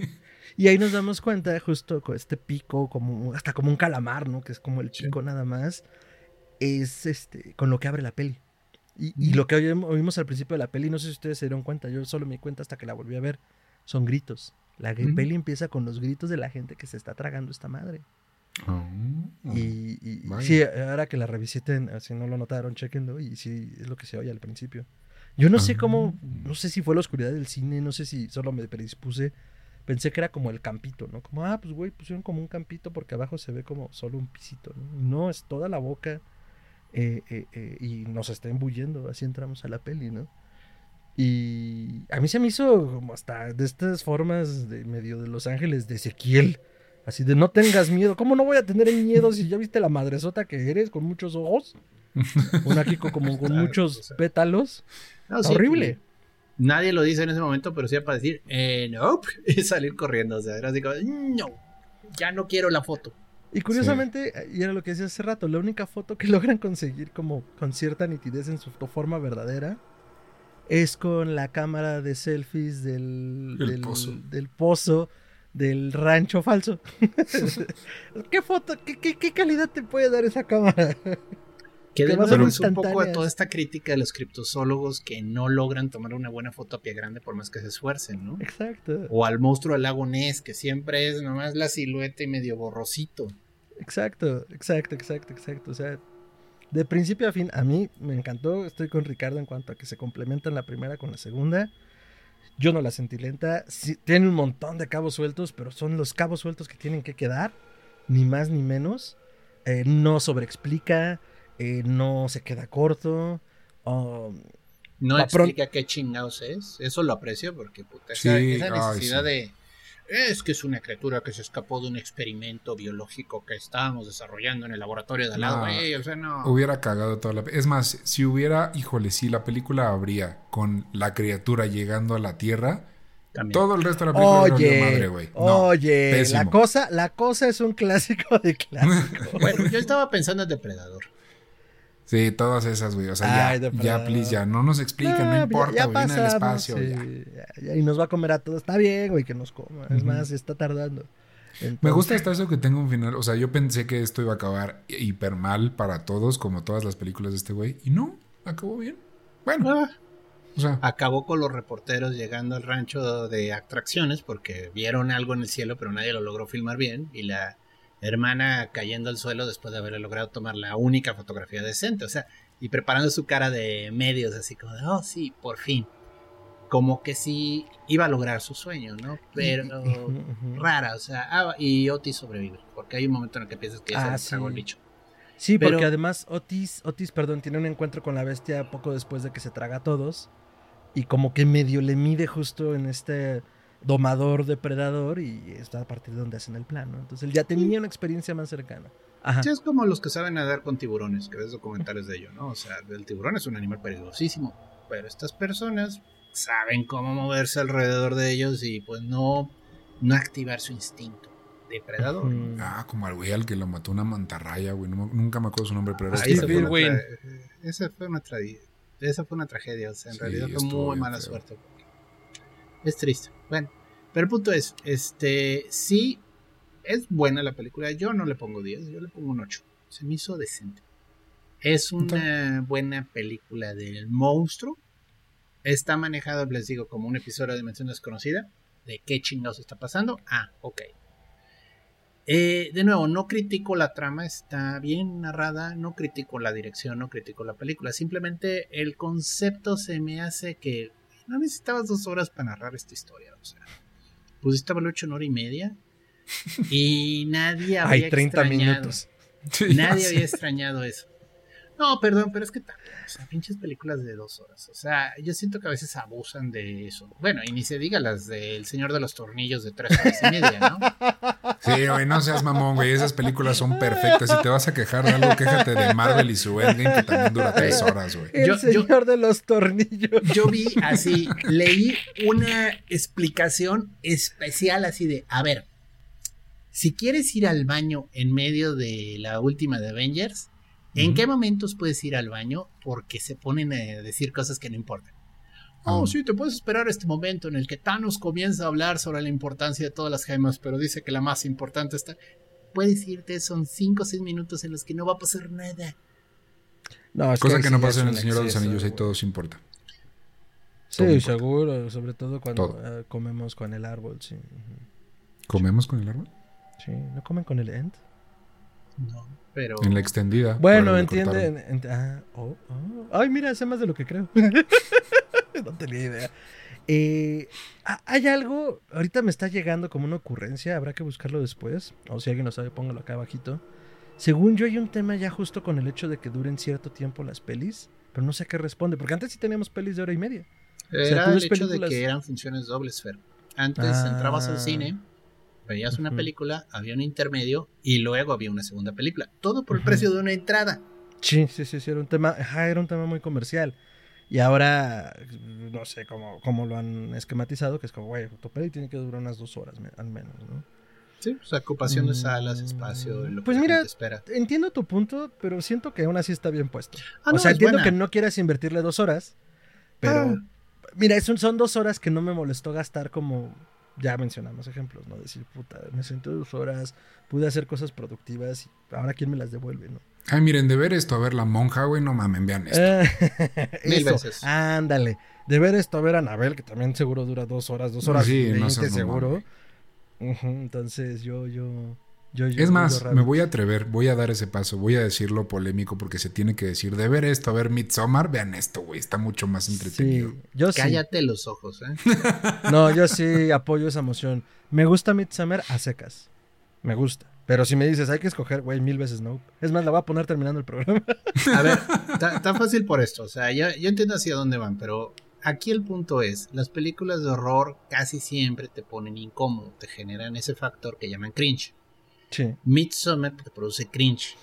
Y ahí nos damos cuenta, justo con este pico, como hasta como un calamar, ¿no? Que es como el pico nada más. Es este con lo que abre la peli. Y, lo que oímos al principio de la peli, no sé si ustedes se dieron cuenta, yo solo me di cuenta hasta que la volví a ver, son gritos. La peli empieza con los gritos de la gente que se está tragando esta madre. Oh, y, sí, ahora que la revisiten, si no lo notaron, chequenlo, y sí, es lo que se oye al principio. Yo no sé cómo, ah. no sé si fue la oscuridad del cine, no sé si solo me predispuse pensé que era como el campito, ¿no? Como, ah, pues güey, pusieron como un campito porque abajo se ve como solo un pisito, ¿no? No, es toda la boca eh, eh, eh, y nos está embuyendo, así entramos a la peli, ¿no? Y a mí se me hizo como hasta de estas formas de medio de Los Ángeles de Ezequiel. Así de no tengas miedo. ¿Cómo no voy a tener miedo si ya viste la madresota que eres con muchos ojos? Un aquí como con muchos pétalos. horrible nadie lo dice en ese momento, pero sí para decir, eh, no, y salir corriendo. O sea, era así como, no, ya no quiero la foto. Y curiosamente, y era lo que decía hace rato, la única foto que logran conseguir como con cierta nitidez en su forma verdadera es con la cámara de selfies del, del pozo. del pozo del rancho falso. ¿Qué foto, qué, qué calidad te puede dar esa cámara? Que es un poco a toda esta crítica de los criptozoólogos que no logran tomar una buena foto a pie grande por más que se esfuercen, ¿no? Exacto. O al monstruo del lago Ness, que siempre es nomás la silueta y medio borrosito. Exacto, exacto, exacto, exacto. O sea, de principio a fin, a mí me encantó. Estoy con Ricardo en cuanto a que se complementan la primera con la segunda. Yo no la sentí lenta. tiene un montón de cabos sueltos, pero son los cabos sueltos que tienen que quedar. Ni más ni menos. Eh, no sobreexplica. Eh, no se queda corto. Um, no explica qué chingados es. Eso lo aprecio porque puta, esa, necesidad de. Es que es una criatura que se escapó de un experimento biológico que estábamos desarrollando en el laboratorio de al lado. o sea, no. Hubiera cagado toda la. Es más, si hubiera, híjole, si la película habría con la criatura llegando a la Tierra. Todo el resto de la película oye, madre, güey. oye, la cosa, la cosa es un clásico de clásico. bueno, yo estaba pensando en Depredador. Sí, todas esas, güey. O sea, ya, ya, please, ya. No nos explican, no, importa, güey. Viene el espacio. y nos va a comer a todos. Está bien, güey, que nos coma. Es más, está tardando. Me gusta hasta eso que tenga un final. O sea, yo pensé que esto iba a acabar hiper mal para todos, como todas las películas de este güey. Y no, acabó bien. Bueno. Ah. o sea. Acabó con los reporteros llegando al rancho de atracciones porque vieron algo en el cielo, pero nadie lo logró filmar bien. Y la hermana cayendo al suelo después de haber logrado tomar la única fotografía decente, o sea, y preparando su cara de medios, así como de, oh, sí, por fin. Como que sí iba a lograr su sueño, ¿no? Pero rara, o sea, ah, y Otis sobrevive, porque hay un momento en el que piensas que ya se ah, el bicho. Sí, porque además Otis, Otis, perdón, tiene un encuentro con la bestia poco después de que se traga a todos. Y como que medio le mide justo en este domador, depredador, y está a partir de donde hacen el plano. Entonces él ya tenía una experiencia más cercana. Ajá. Sí, es como los que saben nadar con tiburones, que ves documentales de ello, ¿no? O sea, el tiburón es un animal peligrosísimo, pero estas personas saben cómo moverse alrededor de ellos y pues no, no activar su instinto depredador. Ah, como al güey al que lo mató una mantarraya, güey. nunca me acuerdo su nombre, pero era Ahí esa, fue una esa, fue una esa fue una tragedia. O sea, en realidad fue muy mala suerte. Es triste. Bueno, pero el punto es, este, sí, es buena la película. Yo no le pongo 10, yo le pongo un 8. Se me hizo decente. Es una buena película del monstruo. Está manejado, les digo, como un episodio de Dimensión Desconocida. ¿De qué chingados está pasando? Ah, ok. Eh, de nuevo, no critico la trama, está bien narrada, no critico la dirección, no critico la película. Simplemente el concepto se me hace que no necesitabas dos horas para narrar esta historia. O sea, pudiste haberlo hecho en hora y media. Y nadie había Hay 30 extrañado. minutos. Sí, Nadie había extrañado eso. No, perdón, pero es que también, o sea, pinches películas de dos horas. O sea, yo siento que a veces abusan de eso. Bueno, y ni se diga las del Señor de los Tornillos de tres horas y media, ¿no? Sí, güey, no seas mamón, güey. Esas películas son perfectas. Si te vas a quejar de algo, quéjate de Marvel y su Endgame, que también dura tres horas, güey. El Yo- yo- señor de los tornillos. Yo vi así, leí una explicación especial así de, a ver, si quieres ir al baño en medio de la última de Avengers, ¿en qué momentos puedes ir al baño? Porque se ponen a decir cosas que no importan. Oh, Ah. sí, te puedes esperar este momento en el que Thanos comienza a hablar sobre la importancia de todas las gemas, pero dice que la más importante está... Puedes irte, son 5 o 6 minutos en los que no va a pasar nada. No, es Cosa que no pasa en El Señor de los Anillos, ahí todo se importa. Sí, todo importa. seguro, sobre todo cuando Todo. eh, comemos con el árbol, sí. ¿Comemos con el árbol? Sí, ¿no comen con el end? No, pero... En la extendida. Bueno, entienden. ent- ah, oh, oh. Ay, mira, sé más de lo que creo. no tenía idea. Eh, ha- hay algo, ahorita me está llegando como una ocurrencia, habrá que buscarlo después. O si alguien lo sabe, póngalo acá abajito. Según yo hay un tema ya justo con el hecho de que duren cierto tiempo las pelis, pero no sé a qué responde, porque antes sí teníamos pelis de hora y media. sea, Era tú el ves hecho películas- de que eran funciones dobles, Fer. Antes Ah. entrabas al cine, veías una película, había un intermedio y luego había una segunda película. Todo por el precio de una entrada. Sí, sí, sí, sí, era un tema, ajá, era un tema muy comercial. Y ahora, no sé cómo, cómo lo han esquematizado, que es como, güey, tu peli tiene que durar unas dos horas al menos, ¿no? Sí, pues ocupación de Mm, salas, espacio, lo que pues la mira, gente espera. Entiendo tu punto, pero siento que aún así está bien puesto. Ah, o no, sea, entiendo buena. que no quieras invertirle dos horas, pero Ah. mira, son, son dos horas que no me molestó gastar como ya mencionamos ejemplos, ¿no? Decir, puta, me senté dos horas, pude hacer cosas productivas y ahora quién me las devuelve, ¿no? Ay, miren, de ver esto a ver la monja, güey, no mamen, vean esto. Eh, Mil veces. Ándale. De ver esto a ver a Anabel, que también seguro dura dos horas, dos horas Sí, y no seguro. güey. Ujú, entonces yo, yo, yo, yo Es más, yo me voy a atrever, voy a dar ese paso, voy a decirlo polémico porque se tiene que decir, de ver esto a ver Midsommar, vean esto, güey, está mucho más entretenido. Sí, yo sí. Cállate los ojos, ¿eh? No, yo sí apoyo esa emoción. Me gusta Midsummer a secas. Me gusta. Pero si me dices, hay que escoger, güey, mil veces no. Es más, la voy a poner terminando el programa. A ver, ta- tan fácil por esto. O sea, yo, yo entiendo hacia dónde van, pero aquí el punto es, las películas de horror casi siempre te ponen incómodo, te generan ese factor que llaman cringe. Sí. Midsommar te produce cringe.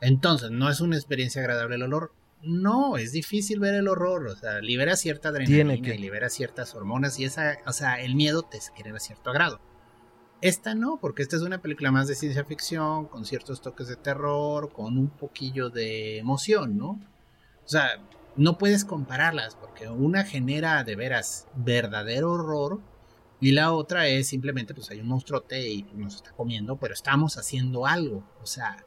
Entonces, ¿no es una experiencia agradable el olor? No, es difícil ver el horror, o sea, libera cierta adrenalina que. y libera ciertas hormonas y esa, o sea, el miedo te genera cierto agrado. Esta no, porque esta es una película más de ciencia ficción, con ciertos toques de terror, con un poquillo de emoción, ¿no? O sea, no puedes compararlas, porque una genera de veras verdadero horror y la otra es simplemente, pues hay un monstruote y nos está comiendo, pero estamos haciendo algo, o sea...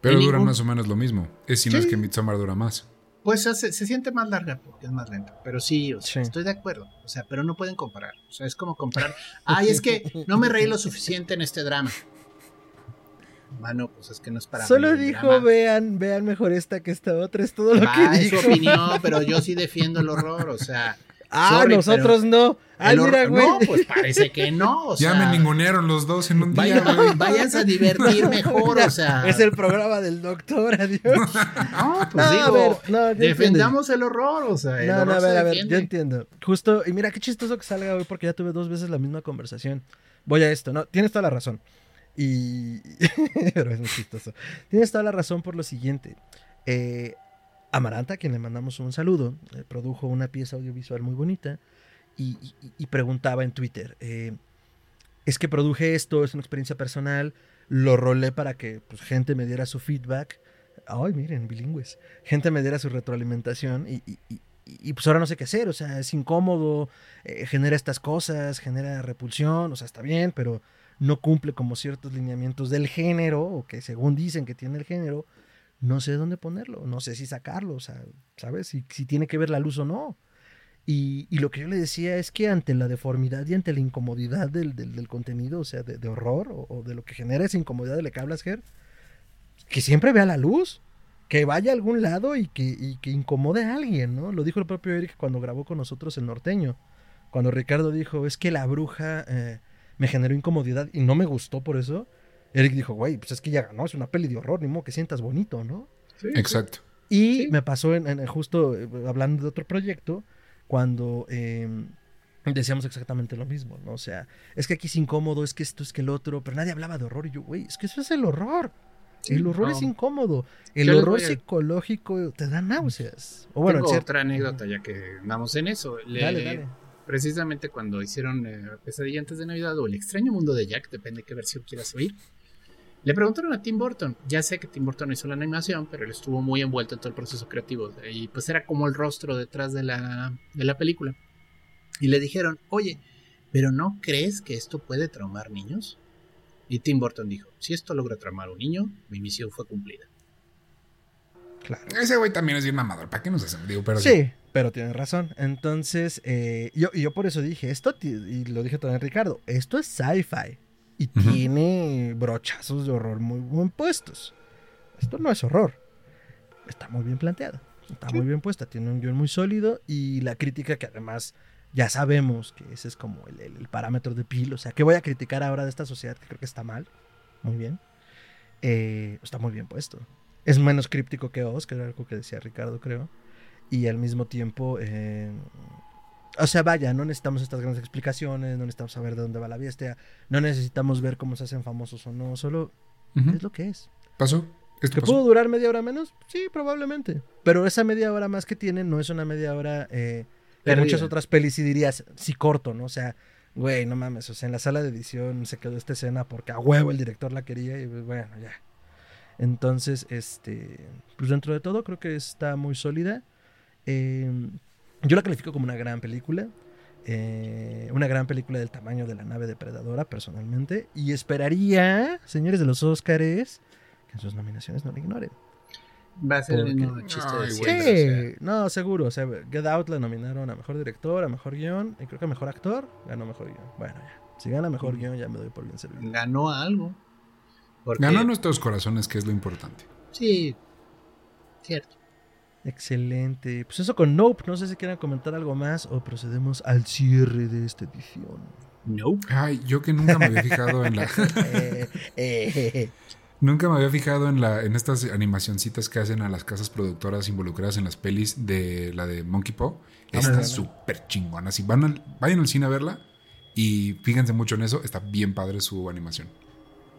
Pero ningún- más o menos lo mismo. Es si no es Sí. que Midsommar dura más. Pues se, se siente más larga porque es más lenta. Pero sí, o sea, Sí. estoy de acuerdo. O sea, pero no pueden comparar. O sea, es como comparar. Ay, es que no me reí lo suficiente en este drama. Mano, pues es que no es para Solo mí dijo, drama. vean, vean mejor esta que esta otra. Es todo lo Va, que es su dijo. opinión, pero yo sí defiendo el horror. O sea, Ah, Sorry, nosotros no. Ah, el mira, güey. No, pues parece que no. O ya sea, me ningunearon los dos en un día, vayan, güey. váyanse a divertir mejor. O sea, Es el programa del doctor, adiós. no, pues No, a digo, ver, no, defendamos el horror. O sea, el No, no, a ver, a ver, yo entiendo. Justo, y mira, qué chistoso que salga hoy porque ya tuve dos veces la misma conversación. Voy a esto, ¿no? Tienes toda la razón. Y... Pero es muy chistoso. Tienes toda la razón por lo siguiente. Eh, Amaranta, quien le mandamos un saludo, eh, produjo una pieza audiovisual muy bonita y, y- preguntaba en Twitter, eh, es que produje esto, es una experiencia personal, lo rolé para que pues, gente me diera su feedback. Ay, miren, bilingües. Gente me diera su retroalimentación y, pues ahora no sé qué hacer, o sea, es incómodo, eh, genera estas cosas, genera repulsión, o sea, está bien, pero no cumple como ciertos lineamientos del género, o que según dicen que tiene el género, no sé dónde ponerlo, no sé si sacarlo, o sea, ¿sabes? Si, si tiene que ver la luz o no. Y, y lo que yo le decía es que ante la deformidad y ante la incomodidad del, del- contenido, o sea, de, horror, o, o de lo que genera esa incomodidad de la que hablas, Ger, que siempre vea la luz, que vaya a algún lado y que, y que incomode a alguien, ¿no? Lo dijo el propio Eric cuando grabó con nosotros el norteño. Cuando Ricardo dijo, es que la bruja eh, me generó incomodidad y no me gustó por eso, Eric dijo, güey, pues es que ya ganó, es una peli de horror, ni modo que sientas bonito, ¿no? Sí, Exacto. Y Sí. me pasó en, en- justo eh, hablando de otro proyecto, cuando eh, decíamos exactamente lo mismo, ¿no? O sea, es que aquí es incómodo, es que esto, es que el otro, pero nadie hablaba de horror. Y yo, güey, es que eso es el horror. Sí, el horror no. es incómodo. El Yo horror a- psicológico te da náuseas. O bueno, en Tengo cierto- otra anécdota ya que andamos en eso. Le- Dale, dale. Precisamente cuando hicieron eh, Pesadilla antes de Navidad o El extraño mundo de Jack, depende de qué versión quieras oír. Le preguntaron a Tim Burton. Ya sé que Tim Burton hizo la animación, pero él estuvo muy envuelto en todo el proceso creativo. Y pues era como el rostro detrás de la, de la película. Y le dijeron, oye, ¿pero no crees que esto puede traumar niños? Y Tim Burton dijo, si esto logra traumar a un niño, mi misión fue cumplida. Claro. Ese güey también es bien mamador. ¿Para qué nos hacen? Digo, pero Sí, pero tienes razón. Entonces, eh, yo, yo por eso dije, esto, y lo dije también Ricardo, esto es sci-fi. Y tiene brochazos de horror muy bien puestos. Esto no es horror. Está muy bien planteado. Está muy bien puesta. Tiene un guion muy sólido. Y la crítica que además ya sabemos que ese es como el, el- el parámetro de Pil. O sea, ¿qué voy a criticar ahora de esta sociedad que creo que está mal? Muy bien. Eh, está muy bien puesto. Es menos críptico que Oz, que era algo que decía Ricardo, creo. Y al mismo tiempo, eh, o sea, vaya, no necesitamos estas grandes explicaciones, no necesitamos saber de dónde va la bestia, no necesitamos ver cómo se hacen famosos o no, solo es lo que es. ¿Pasó? ¿Esto ¿Que pasó? pudo durar media hora menos? Sí, probablemente. Pero esa media hora más que tiene no es una media hora eh, que muchas otras pelis sí dirías, sí corto, ¿no? O sea, güey, no mames, o sea, en la sala de edición se quedó esta escena porque a huevo el director la quería y pues, bueno, ya. Entonces, este, pues dentro de todo creo que está muy sólida. Eh, yo la califico como una gran película. eh, una gran película del tamaño de la nave depredadora, personalmente. Y esperaría, señores de los Óscares, que en sus nominaciones no la ignoren. Va a ser el Porque- mismo chiste de Sí, o sea, no, seguro. O sea, Get Out la nominaron a mejor director, a mejor guion, y creo que a mejor actor ganó mejor guion. Bueno, ya. Si gana mejor guion, ya me doy por bien servido. ganó algo. Porque, Ganó nuestros corazones, que es lo importante. Sí, cierto. Excelente. Pues eso con Nope. No sé si quieran comentar algo más o procedemos al cierre de esta edición. No. Ay, yo que nunca me había fijado en la. Nunca me había fijado en la en estas animacioncitas que hacen a las casas productoras involucradas en las pelis de la de Monkey Paw. Ah, Está súper chingona. Si van al, vayan al cine a verla y fíjense mucho en eso, está bien padre su animación.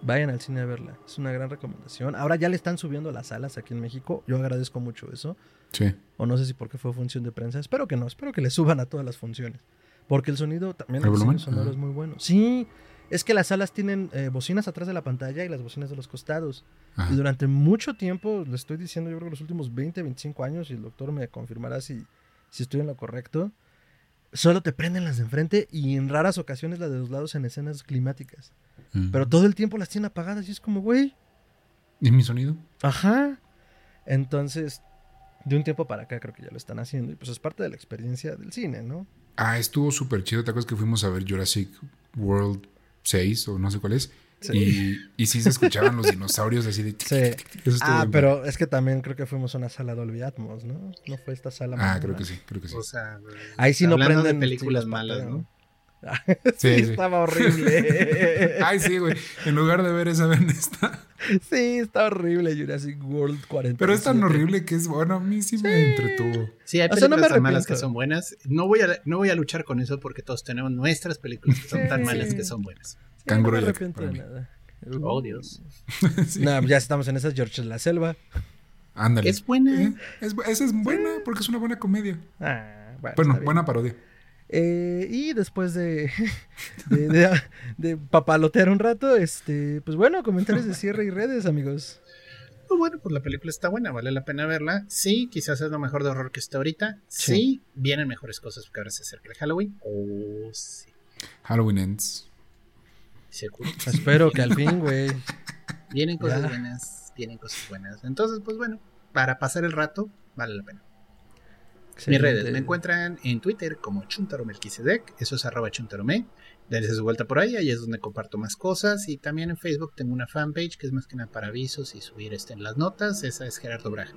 Vayan al cine a verla. Es una gran recomendación. Ahora ya le están subiendo las salas aquí en México. Yo agradezco mucho eso. Sí. O no sé si porque fue función de prensa. Espero que no. Espero que le suban a todas las funciones. Porque el sonido también ¿El sonoro Ah. es muy bueno. Sí, es que las salas tienen eh, bocinas atrás de la pantalla y las bocinas de los costados. Ajá. Y durante mucho tiempo, le estoy diciendo, yo creo que los últimos 20, 25 años, y el doctor me confirmará si, si estoy en lo correcto, solo te prenden las de enfrente y en raras ocasiones las de los lados en escenas climáticas. Mm. Pero todo el tiempo las tienen apagadas y es como, güey, ¿Y mi sonido? Ajá. Entonces, de un tiempo para acá creo que ya lo están haciendo. Y pues es parte de la experiencia del cine, ¿no? Ah, estuvo súper chido. ¿Te acuerdas que fuimos a ver Jurassic World 6 o no sé cuál es? Sí. Y, y sí se escuchaban los dinosaurios así de... Sí. Eso estuvo Ah, bien pero es que también creo que fuimos a una sala Dolby Atmos, ¿no? No fue esta sala. Ah, creo que sí, creo que sí. O sea, Ahí sí no hablando prenden de películas sí, malas. ¿no? sí, Sí, sí. estaba horrible. Ay, sí, güey. En lugar de ver esa, ven esta. sí, está horrible Jurassic World 40. Pero es tan horrible que es bueno. A mí sí, me entretuvo. Sí, hay O sea, no películas me tan malas que son buenas. No voy, a, no voy a luchar con eso porque todos tenemos nuestras películas que son Sí. tan malas que son buenas. Canguro no me arrepiento de nada. Oh, Dios. Sí. No, ya estamos en esas George en la selva. Ándale. Es buena. Eh, es esa es buena porque es una buena comedia. Ah, bueno, buena parodia. Eh, y después de, de, de- de papalotear un rato, este, pues bueno, comentarios de cierre y redes, amigos. Pues bueno, pues la película está buena, vale la pena verla. Sí, quizás es lo mejor de horror que está ahorita. Sí. Sí, vienen mejores cosas porque ahora se acerca el Halloween. Oh, sí. Halloween Ends. Seguro. Espero que al fin, güey. Vienen cosas Ya. buenas, vienen cosas buenas. Entonces, pues bueno, para pasar el rato, vale la pena. Mis redes me encuentran en Twitter como chuntaromelquisedec, eso es arroba chuntarome. Dense su vuelta por ahí, ahí es donde comparto más cosas. Y también en Facebook tengo una fanpage que es más que nada para avisos y subir este en las notas. Esa es Gerardo Braga.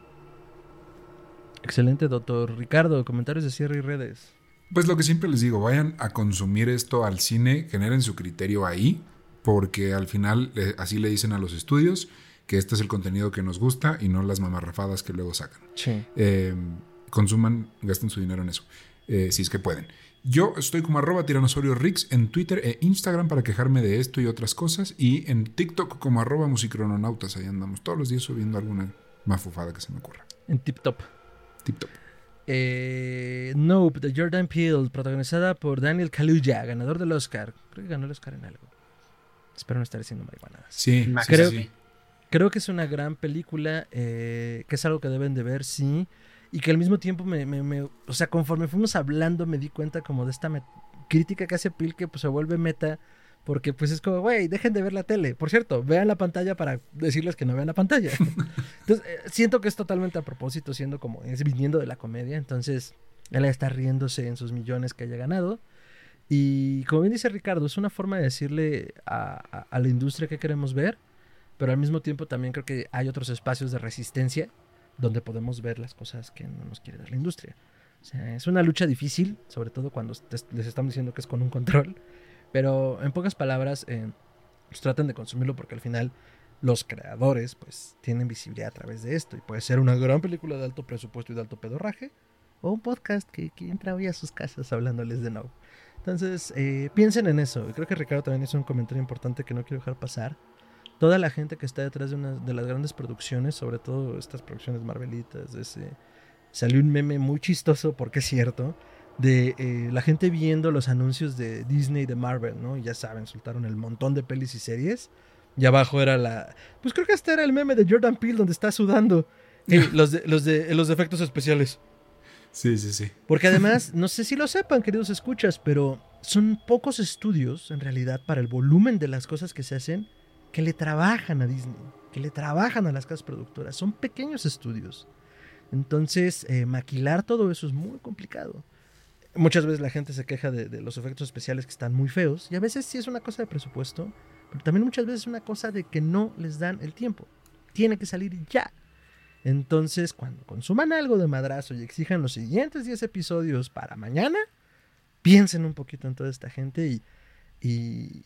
Excelente, doctor Ricardo. Comentarios de cierre y redes. Pues lo que siempre les digo, vayan a consumir esto al cine, generen su criterio ahí, porque al final eh, así le dicen a los estudios que este es el contenido que nos gusta y no las mamarrafadas que luego sacan. Sí. Eh, consuman, gasten su dinero en eso, eh, si es que pueden. Yo estoy como arroba tiranosaurio Rix en Twitter e Instagram para quejarme de esto y otras cosas. Y en TikTok como arroba musicrononautas. Ahí andamos todos los días subiendo alguna mafufada que se me ocurra. En Tip Top. Tip top. Eh, Nope, de Jordan Peele, protagonizada por Daniel Kaluuya, ganador del Oscar. Creo que ganó el Oscar en algo. Espero no estar diciendo marihuanadas. Sí, Creo- sí, sí. Creo que es una gran película, eh, que es algo que deben de ver, sí. Y que al mismo tiempo, me, me- me- o sea, conforme fuimos hablando, me di cuenta como de esta crítica que hace Pil, que pues se vuelve meta. Porque pues es como, güey, dejen de ver la tele. Por cierto, vean la pantalla para decirles que no vean la pantalla. Entonces, eh, siento que es totalmente a propósito, siendo como, es viniendo de la comedia. Entonces, él está riéndose en sus millones que haya ganado. Y como bien dice Ricardo, es una forma de decirle a, a- a la industria que queremos ver, pero al mismo tiempo también creo que hay otros espacios de resistencia donde podemos ver las cosas que no nos quiere dar la industria. O sea, es una lucha difícil, sobre todo cuando les estamos diciendo que es con un control, pero en pocas palabras, eh, pues traten de consumirlo porque al final los creadores pues tienen visibilidad a través de esto y puede ser una gran película de alto presupuesto y de alto pedorraje o un podcast que, que entra hoy a sus casas hablándoles de no. Entonces, eh, piensen en eso. Creo que Ricardo también hizo un comentario importante que no quiero dejar pasar. Toda la gente que está detrás de una de las grandes producciones, sobre todo estas producciones marvelitas, de ese, salió un meme muy chistoso, porque es cierto, de eh, la gente viendo los anuncios de Disney y de Marvel, ¿no? Y ya saben, soltaron el montón de pelis y series. Y abajo era la... Pues creo que hasta era el meme de Jordan Peele donde está sudando. Los, de, los, de, los efectos especiales. Sí, sí, sí. Porque además, no sé si lo sepan, queridos escuchas, pero son pocos estudios, en realidad, para el volumen de las cosas que se hacen, que le trabajan a Disney, que le trabajan a las casas productoras. Son pequeños estudios. Entonces, eh, maquilar todo eso es muy complicado. Muchas veces la gente se queja de, los efectos especiales que están muy feos, y a veces sí es una cosa de presupuesto, pero también muchas veces es una cosa de que no les dan el tiempo. Tiene que salir ya. Entonces, cuando consuman algo de madrazo y exijan los siguientes 10 episodios para mañana, piensen un poquito en toda esta gente y,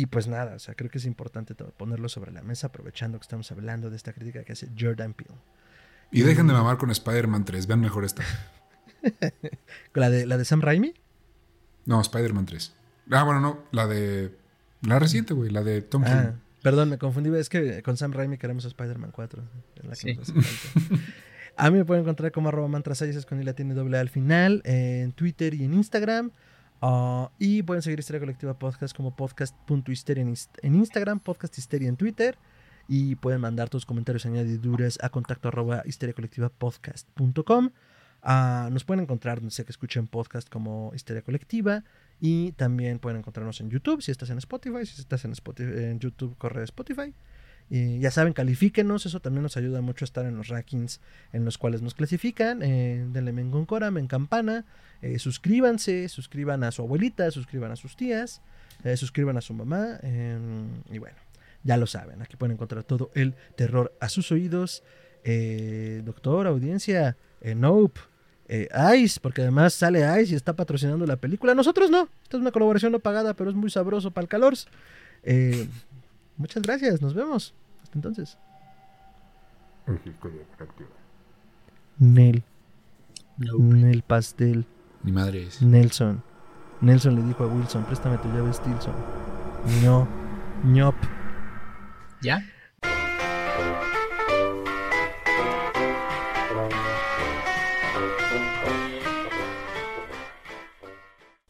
y pues nada, o sea, creo que es importante ponerlo sobre la mesa aprovechando que estamos hablando de esta crítica que hace Jordan Peele. Y dejen de mamar con Spider-Man 3. Vean mejor esta. ¿La de, la de Sam Raimi? No, Spider-Man 3. Ah, bueno, no. La de. La reciente, güey. La de Tom Ah, perdón, me confundí. Es que con Sam Raimi queremos a Spider-Man 4. es la que Sí. nos hace falta. A mí me pueden encontrar como arroba mantrasayas, con I la tiene doble A al final, en Twitter y en Instagram. Ah, y pueden seguir Histeria Colectiva Podcast como podcast.histeria en, en Instagram, podcast histeria en Twitter. Y pueden mandar tus comentarios y añadiduras a contacto arroba histeriacolectivapodcast.com. Ah, nos pueden encontrar donde sea que escuchen podcast como Histeria Colectiva. Y también pueden encontrarnos en YouTube si estás en Spotify. Si estás en, YouTube, corre Spotify. Y ya saben, califíquenos. Eso también nos ayuda mucho a estar en los rankings en los cuales nos clasifican. Eh, denle me en Coram, en campana. Eh, suscríbanse, suscriban a su abuelita, suscriban a sus tías, eh, suscriban a su mamá. eh, y bueno, ya lo saben. Aquí pueden encontrar todo el terror a sus oídos. Eh, doctor, audiencia, eh, Nope. eh, Ice, porque además sale Ice y está patrocinando la película. Nosotros no. Esta es una colaboración no pagada, pero es muy sabroso para el calor. Eh, muchas gracias. Nos vemos. Hasta entonces. Nel. Nel Pastel. Ni madre es. Nelson. Nelson le dijo a Wilson, préstame tu llave Stilson. No. Ñop. ¿Ya?